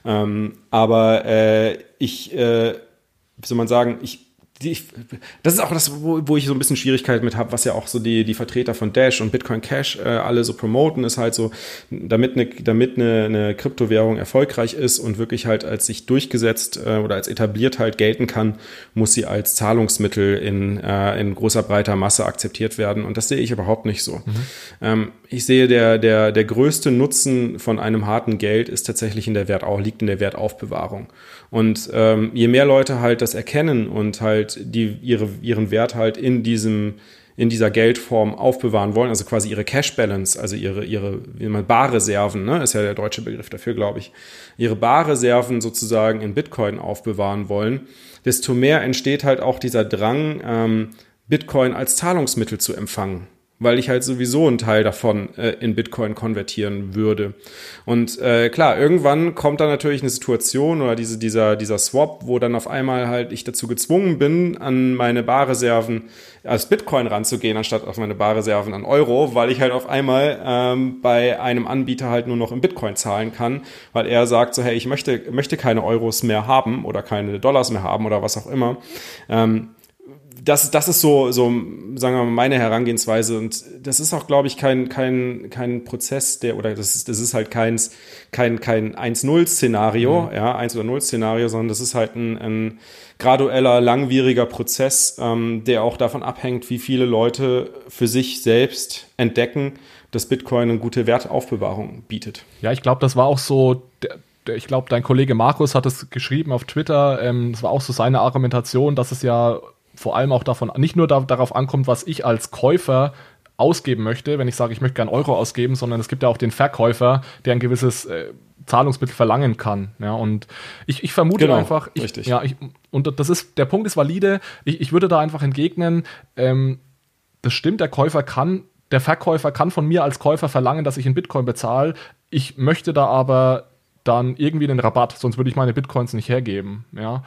Ähm, aber äh, ich, äh, wie soll man sagen, ich die, das ist auch das, wo, wo ich so ein bisschen Schwierigkeit mit habe, was ja auch so die, die Vertreter von Dash und Bitcoin Cash äh, alle so promoten, ist halt so, damit eine, damit eine, eine Kryptowährung erfolgreich ist und wirklich halt als sich durchgesetzt äh, oder als etabliert halt gelten kann, muss sie als Zahlungsmittel in, äh, in großer breiter Masse akzeptiert werden. Und das sehe ich überhaupt nicht so. Mhm. Ähm, ich sehe, der, der, der größte Nutzen von einem harten Geld ist tatsächlich in der Wert liegt in der Wertaufbewahrung. Und ähm, je mehr Leute halt das erkennen und halt die ihre, ihren Wert halt in diesem in dieser Geldform aufbewahren wollen, also quasi ihre Cash Balance, also ihre, ihre wie man Barreserven, ne, ist ja der deutsche Begriff dafür, glaube ich, ihre Barreserven sozusagen in Bitcoin aufbewahren wollen, desto mehr entsteht halt auch dieser Drang, ähm, Bitcoin als Zahlungsmittel zu empfangen weil ich halt sowieso einen Teil davon äh, in Bitcoin konvertieren würde. Und äh, klar, irgendwann kommt dann natürlich eine Situation oder diese, dieser, dieser Swap, wo dann auf einmal halt ich dazu gezwungen bin, an meine Barreserven als Bitcoin ranzugehen, anstatt auf meine Barreserven an Euro, weil ich halt auf einmal ähm, bei einem Anbieter halt nur noch in Bitcoin zahlen kann, weil er sagt so, hey, ich möchte, möchte keine Euros mehr haben oder keine Dollars mehr haben oder was auch immer. Ähm, das, das ist so, so, sagen wir mal, meine Herangehensweise. Und das ist auch, glaube ich, kein, kein, kein Prozess, der, oder das ist, das ist halt kein, kein, kein 1-0-Szenario, mhm. ja, 1 oder 0-Szenario, sondern das ist halt ein, ein gradueller, langwieriger Prozess, ähm, der auch davon abhängt, wie viele Leute für sich selbst entdecken, dass Bitcoin eine gute Wertaufbewahrung bietet. Ja, ich glaube, das war auch so ich glaube, dein Kollege Markus hat es geschrieben auf Twitter. Ähm, es war auch so seine Argumentation, dass es ja vor allem auch davon, nicht nur da, darauf ankommt, was ich als Käufer ausgeben möchte, wenn ich sage, ich möchte gern Euro ausgeben, sondern es gibt ja auch den Verkäufer, der ein gewisses äh, Zahlungsmittel verlangen kann. Ja, und ich, ich vermute genau, einfach, ich, richtig. ja, ich, und das ist, der Punkt ist valide, ich, ich würde da einfach entgegnen, ähm, das stimmt, der Käufer kann, der Verkäufer kann von mir als Käufer verlangen, dass ich in Bitcoin bezahle. Ich möchte da aber dann irgendwie einen Rabatt, sonst würde ich meine Bitcoins nicht hergeben. Ja.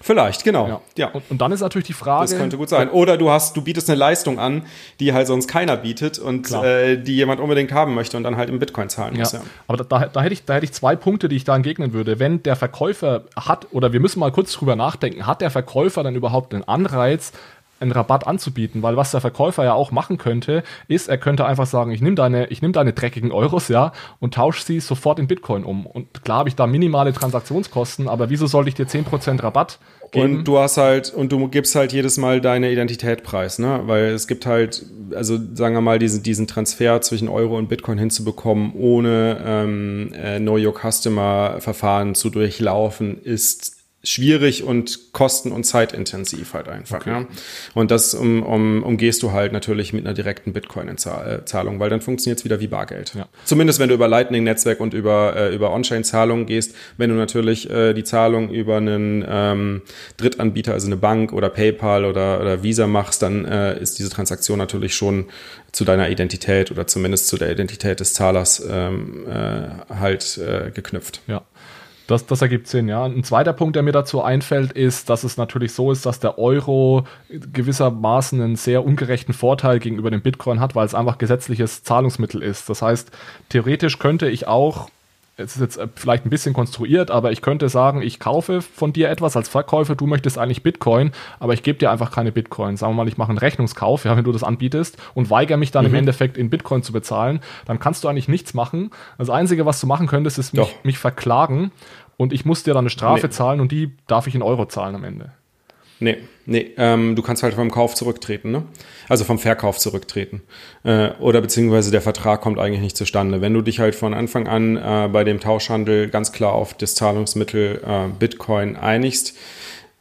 Vielleicht, genau. Ja. ja. Und, und, dann ist natürlich die Frage. Das könnte gut sein. Oder du hast, du bietest eine Leistung an, die halt sonst keiner bietet und äh, die jemand unbedingt haben möchte und dann halt im Bitcoin zahlen muss. Ja. Aber da, da, hätte ich, da hätte ich zwei Punkte, die ich da entgegnen würde. Wenn der Verkäufer hat, oder wir müssen mal kurz drüber nachdenken, hat der Verkäufer dann überhaupt einen Anreiz, einen Rabatt anzubieten, weil was der Verkäufer ja auch machen könnte, ist, er könnte einfach sagen, ich nehme deine, ich nehme deine dreckigen Euros, ja, und tausche sie sofort in Bitcoin um. Und klar habe ich da minimale Transaktionskosten, aber wieso sollte ich dir 10% Rabatt geben? Und du hast halt, und du gibst halt jedes Mal deine Identität preis, ne? Weil es gibt halt, also sagen wir mal, diesen, diesen Transfer zwischen Euro und Bitcoin hinzubekommen, ohne ähm, äh, Know Your Customer Verfahren zu durchlaufen, ist schwierig und kosten- und zeitintensiv halt einfach. Okay. Ja. Und das um, um, umgehst du halt natürlich mit einer direkten Bitcoin-Zahlung, weil dann funktioniert es wieder wie Bargeld. Ja. Zumindest wenn du über Lightning-Netzwerk und über, äh, über On-Chain-Zahlungen gehst. Wenn du natürlich äh, die Zahlung über einen ähm, Drittanbieter, also eine Bank oder PayPal oder, oder Visa machst, dann äh, ist diese Transaktion natürlich schon zu deiner Identität oder zumindest zu der Identität des Zahlers ähm, äh, halt äh, geknüpft. Ja. Das, das ergibt Sinn, ja. Ein zweiter Punkt, der mir dazu einfällt, ist, dass es natürlich so ist, dass der Euro gewissermaßen einen sehr ungerechten Vorteil gegenüber dem Bitcoin hat, weil es einfach gesetzliches Zahlungsmittel ist. Das heißt, theoretisch könnte ich auch es ist jetzt äh, vielleicht ein bisschen konstruiert, aber ich könnte sagen, ich kaufe von dir etwas als Verkäufer, du möchtest eigentlich Bitcoin, aber ich gebe dir einfach keine Bitcoin. Sagen wir mal, ich mache einen Rechnungskauf, ja, wenn du das anbietest und weigere mich dann mhm. im Endeffekt in Bitcoin zu bezahlen, dann kannst du eigentlich nichts machen. Das Einzige, was du machen könntest, ist mich, mich verklagen und ich muss dir dann eine Strafe nee. zahlen und die darf ich in Euro zahlen am Ende. Nee, nee, ähm, du kannst halt vom Kauf zurücktreten, ne? Also vom Verkauf zurücktreten. Äh, oder beziehungsweise der Vertrag kommt eigentlich nicht zustande. Wenn du dich halt von Anfang an äh, bei dem Tauschhandel ganz klar auf das Zahlungsmittel äh, Bitcoin einigst,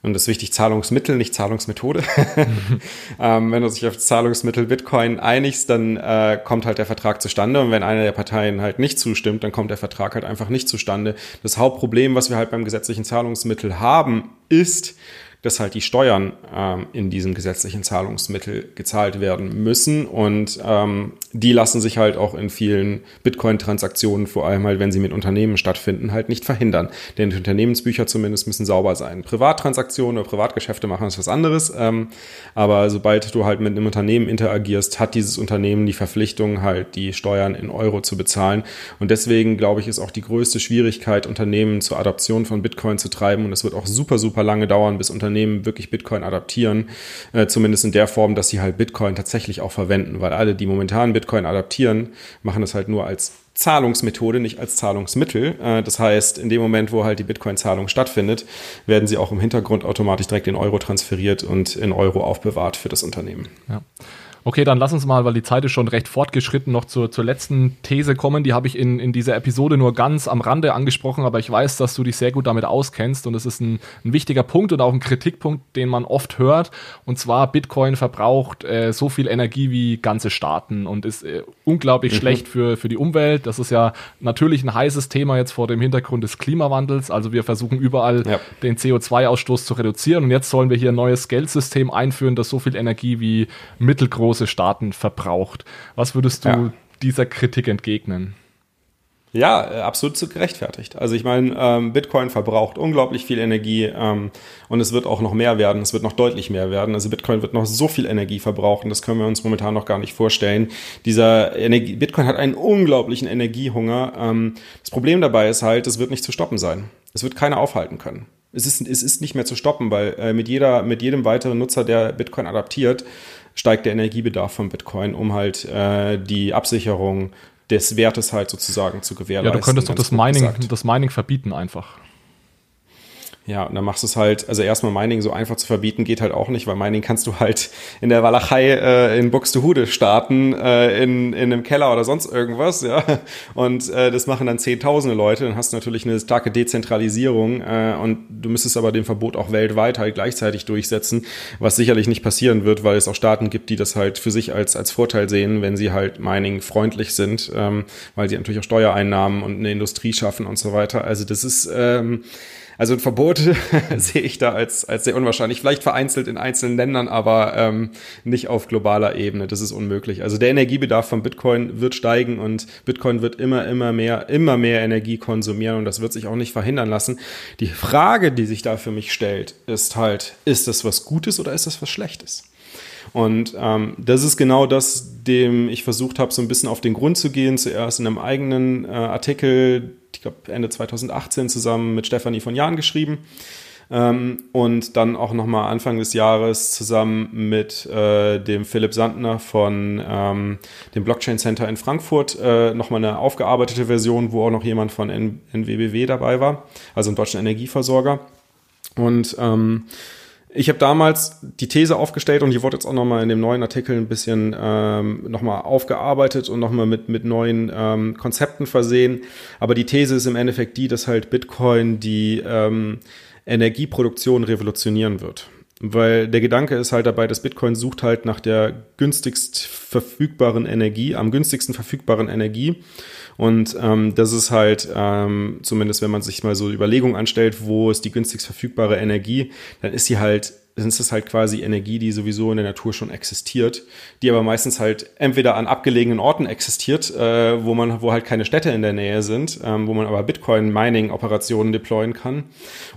und das ist wichtig, Zahlungsmittel, nicht Zahlungsmethode. ähm, wenn du dich auf das Zahlungsmittel Bitcoin einigst, dann äh, kommt halt der Vertrag zustande. Und wenn eine der Parteien halt nicht zustimmt, dann kommt der Vertrag halt einfach nicht zustande. Das Hauptproblem, was wir halt beim gesetzlichen Zahlungsmittel haben, ist, dass halt die Steuern ähm, in diesem gesetzlichen Zahlungsmittel gezahlt werden müssen. Und ähm, die lassen sich halt auch in vielen Bitcoin-Transaktionen, vor allem halt, wenn sie mit Unternehmen stattfinden, halt nicht verhindern. Denn die Unternehmensbücher zumindest müssen sauber sein. Privattransaktionen oder Privatgeschäfte machen ist was anderes. Ähm, aber sobald du halt mit einem Unternehmen interagierst, hat dieses Unternehmen die Verpflichtung, halt die Steuern in Euro zu bezahlen. Und deswegen, glaube ich, ist auch die größte Schwierigkeit, Unternehmen zur Adoption von Bitcoin zu treiben. Und es wird auch super, super lange dauern, bis Unternehmen Unternehmen wirklich Bitcoin adaptieren, äh, zumindest in der Form, dass sie halt Bitcoin tatsächlich auch verwenden, weil alle, die momentan Bitcoin adaptieren, machen das halt nur als Zahlungsmethode, nicht als Zahlungsmittel. Äh, das heißt, in dem Moment, wo halt die Bitcoin-Zahlung stattfindet, werden sie auch im Hintergrund automatisch direkt in Euro transferiert und in Euro aufbewahrt für das Unternehmen. Ja. Okay, dann lass uns mal, weil die Zeit ist schon recht fortgeschritten, noch zur, zur letzten These kommen. Die habe ich in, in dieser Episode nur ganz am Rande angesprochen, aber ich weiß, dass du dich sehr gut damit auskennst und es ist ein, ein wichtiger Punkt und auch ein Kritikpunkt, den man oft hört. Und zwar, Bitcoin verbraucht äh, so viel Energie wie ganze Staaten und ist äh, unglaublich mhm. schlecht für, für die Umwelt. Das ist ja natürlich ein heißes Thema jetzt vor dem Hintergrund des Klimawandels. Also wir versuchen überall ja. den CO2-Ausstoß zu reduzieren und jetzt sollen wir hier ein neues Geldsystem einführen, das so viel Energie wie mittelgroß große Staaten verbraucht. Was würdest du ja. dieser Kritik entgegnen? Ja, äh, absolut gerechtfertigt. Also ich meine, ähm, Bitcoin verbraucht unglaublich viel Energie ähm, und es wird auch noch mehr werden. Es wird noch deutlich mehr werden. Also Bitcoin wird noch so viel Energie verbrauchen, das können wir uns momentan noch gar nicht vorstellen. Dieser Energie, Bitcoin hat einen unglaublichen Energiehunger. Ähm, das Problem dabei ist halt, es wird nicht zu stoppen sein. Es wird keiner aufhalten können. Es ist, es ist nicht mehr zu stoppen, weil äh, mit, jeder, mit jedem weiteren Nutzer, der Bitcoin adaptiert, steigt der Energiebedarf von Bitcoin, um halt äh, die Absicherung des Wertes halt sozusagen zu gewährleisten. Ja, du könntest doch das Mining, das Mining verbieten einfach. Ja, und dann machst du es halt, also erstmal Mining so einfach zu verbieten geht halt auch nicht, weil Mining kannst du halt in der Walachei äh, in Buxtehude starten, äh, in, in einem Keller oder sonst irgendwas, ja. Und äh, das machen dann zehntausende Leute, dann hast du natürlich eine starke Dezentralisierung äh, und du müsstest aber den Verbot auch weltweit halt gleichzeitig durchsetzen, was sicherlich nicht passieren wird, weil es auch Staaten gibt, die das halt für sich als, als Vorteil sehen, wenn sie halt Mining freundlich sind, ähm, weil sie natürlich auch Steuereinnahmen und eine Industrie schaffen und so weiter. Also das ist ähm, also ein Verbot sehe ich da als, als sehr unwahrscheinlich. Vielleicht vereinzelt in einzelnen Ländern, aber ähm, nicht auf globaler Ebene. Das ist unmöglich. Also der Energiebedarf von Bitcoin wird steigen und Bitcoin wird immer, immer mehr, immer mehr Energie konsumieren und das wird sich auch nicht verhindern lassen. Die Frage, die sich da für mich stellt, ist halt, ist das was Gutes oder ist das was Schlechtes? Und ähm, das ist genau das, dem ich versucht habe, so ein bisschen auf den Grund zu gehen. Zuerst in einem eigenen äh, Artikel, ich glaube Ende 2018 zusammen mit Stefanie von Jahn geschrieben. Ähm, und dann auch nochmal Anfang des Jahres zusammen mit äh, dem Philipp Sandner von ähm, dem Blockchain Center in Frankfurt äh, nochmal eine aufgearbeitete Version, wo auch noch jemand von N NWBW dabei war, also ein deutschen Energieversorger. Und ähm, ich habe damals die These aufgestellt und die wurde jetzt auch nochmal in dem neuen Artikel ein bisschen ähm, nochmal aufgearbeitet und nochmal mit, mit neuen ähm, Konzepten versehen. Aber die These ist im Endeffekt die, dass halt Bitcoin die ähm, Energieproduktion revolutionieren wird. Weil der Gedanke ist halt dabei, dass Bitcoin sucht halt nach der günstigst verfügbaren Energie, am günstigsten verfügbaren Energie. Und ähm, das ist halt, ähm, zumindest wenn man sich mal so Überlegungen anstellt, wo ist die günstigst verfügbare Energie, dann ist sie halt ist es halt quasi Energie, die sowieso in der Natur schon existiert, die aber meistens halt entweder an abgelegenen Orten existiert, äh, wo man, wo halt keine Städte in der Nähe sind, ähm, wo man aber Bitcoin-Mining-Operationen deployen kann,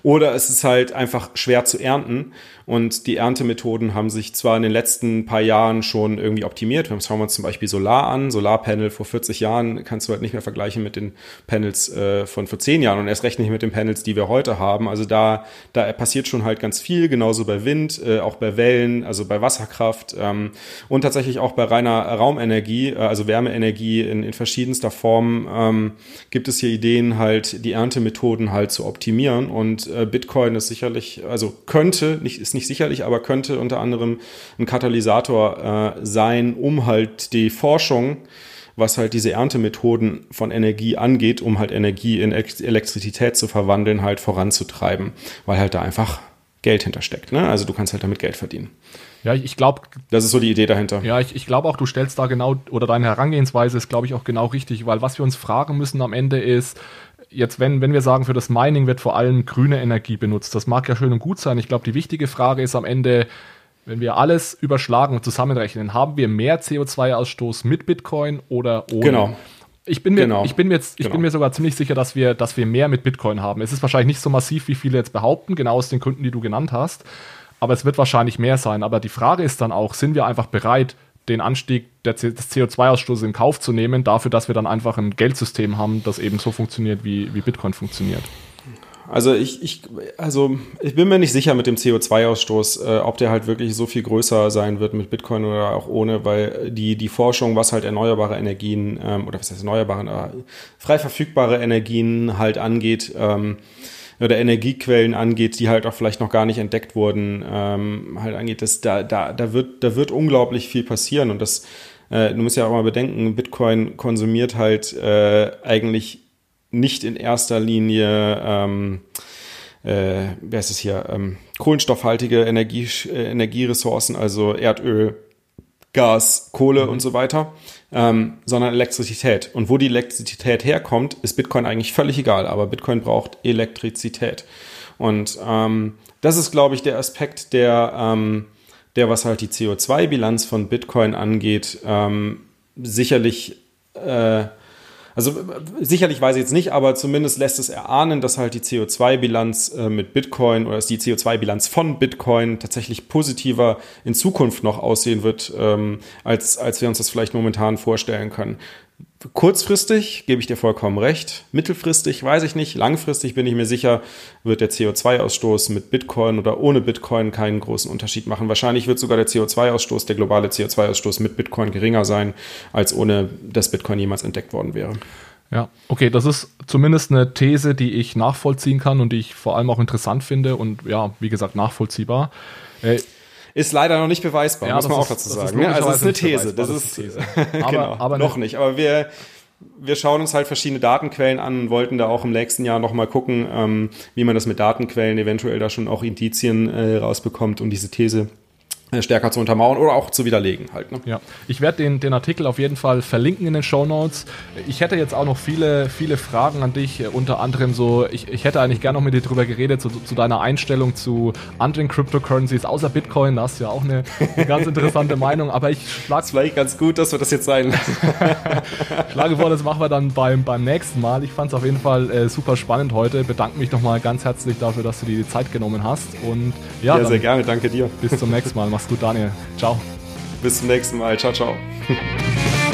oder es ist halt einfach schwer zu ernten und die Erntemethoden haben sich zwar in den letzten paar Jahren schon irgendwie optimiert. Wir schauen uns zum Beispiel Solar an. Solarpanel vor 40 Jahren kannst du halt nicht mehr vergleichen mit den Panels äh, von vor 10 Jahren und erst recht nicht mit den Panels, die wir heute haben. Also da, da passiert schon halt ganz viel, genauso bei Wind Wind, äh, auch bei Wellen, also bei Wasserkraft ähm, und tatsächlich auch bei reiner Raumenergie, äh, also Wärmeenergie in, in verschiedenster Form, ähm, gibt es hier Ideen, halt die Erntemethoden halt zu optimieren. Und äh, Bitcoin ist sicherlich, also könnte, nicht, ist nicht sicherlich, aber könnte unter anderem ein Katalysator äh, sein, um halt die Forschung was halt diese Erntemethoden von Energie angeht, um halt Energie in Elektrizität zu verwandeln, halt voranzutreiben, weil halt da einfach Geld hintersteckt. Ne? Also du kannst halt damit Geld verdienen. Ja, ich glaube. Das ist so die Idee dahinter. Ja, ich, ich glaube auch, du stellst da genau, oder deine Herangehensweise ist, glaube ich, auch genau richtig, weil was wir uns fragen müssen am Ende ist, jetzt, wenn, wenn wir sagen, für das Mining wird vor allem grüne Energie benutzt, das mag ja schön und gut sein. Ich glaube, die wichtige Frage ist am Ende, wenn wir alles überschlagen und zusammenrechnen, haben wir mehr CO2-Ausstoß mit Bitcoin oder ohne? Genau. Ich bin mir, genau. ich bin mir, jetzt, ich genau. bin mir sogar ziemlich sicher, dass wir, dass wir mehr mit Bitcoin haben. Es ist wahrscheinlich nicht so massiv, wie viele jetzt behaupten, genau aus den Gründen, die du genannt hast. Aber es wird wahrscheinlich mehr sein. Aber die Frage ist dann auch, sind wir einfach bereit, den Anstieg des CO2-Ausstoßes in Kauf zu nehmen, dafür, dass wir dann einfach ein Geldsystem haben, das eben so funktioniert, wie, wie Bitcoin funktioniert? Also ich, ich, also ich bin mir nicht sicher mit dem CO2-Ausstoß, äh, ob der halt wirklich so viel größer sein wird mit Bitcoin oder auch ohne, weil die, die Forschung, was halt erneuerbare Energien ähm, oder was heißt erneuerbare, äh, frei verfügbare Energien halt angeht, ähm, oder Energiequellen angeht, die halt auch vielleicht noch gar nicht entdeckt wurden, ähm, halt angeht, dass da, da, da wird, da wird unglaublich viel passieren. Und das, äh, du musst ja auch mal bedenken, Bitcoin konsumiert halt äh, eigentlich nicht in erster Linie, ähm, äh, wer ist es hier, ähm, kohlenstoffhaltige Energie, äh, Energieressourcen, also Erdöl, Gas, Kohle mhm. und so weiter, ähm, sondern Elektrizität. Und wo die Elektrizität herkommt, ist Bitcoin eigentlich völlig egal, aber Bitcoin braucht Elektrizität. Und ähm, das ist, glaube ich, der Aspekt, der, ähm, der was halt die CO2-Bilanz von Bitcoin angeht, ähm, sicherlich äh, also sicherlich weiß ich jetzt nicht, aber zumindest lässt es erahnen, dass halt die CO2-Bilanz äh, mit Bitcoin oder die CO2-Bilanz von Bitcoin tatsächlich positiver in Zukunft noch aussehen wird, ähm, als, als wir uns das vielleicht momentan vorstellen können. Kurzfristig gebe ich dir vollkommen recht. Mittelfristig weiß ich nicht. Langfristig bin ich mir sicher, wird der CO2-Ausstoß mit Bitcoin oder ohne Bitcoin keinen großen Unterschied machen. Wahrscheinlich wird sogar der CO2-Ausstoß, der globale CO2-Ausstoß mit Bitcoin geringer sein, als ohne dass Bitcoin jemals entdeckt worden wäre. Ja, okay, das ist zumindest eine These, die ich nachvollziehen kann und die ich vor allem auch interessant finde und ja, wie gesagt, nachvollziehbar. Äh, ist leider noch nicht beweisbar, ja, muss man auch dazu sagen. Ja, also es ist eine These. Das ist, These. aber, genau, aber noch nicht. Aber wir, wir schauen uns halt verschiedene Datenquellen an und wollten da auch im nächsten Jahr nochmal gucken, ähm, wie man das mit Datenquellen eventuell da schon auch Indizien äh, rausbekommt, um diese These stärker zu untermauern oder auch zu widerlegen halt. Ne? Ja, ich werde den, den Artikel auf jeden Fall verlinken in den Show Notes. Ich hätte jetzt auch noch viele, viele Fragen an dich, unter anderem so, ich, ich hätte eigentlich gerne noch mit dir drüber geredet, zu, zu deiner Einstellung zu anderen Cryptocurrencies, außer Bitcoin, da hast du ja auch eine, eine ganz interessante Meinung, aber ich schlage... Es vielleicht ganz gut, dass wir das jetzt sein schlage vor, das machen wir dann beim, beim nächsten Mal. Ich fand es auf jeden Fall äh, super spannend heute, bedanke mich nochmal ganz herzlich dafür, dass du dir die Zeit genommen hast und ja, ja sehr gerne, danke dir. Bis zum nächsten Mal. Mach's gut, Daniel. Ciao. Bis zum nächsten Mal. Ciao, ciao.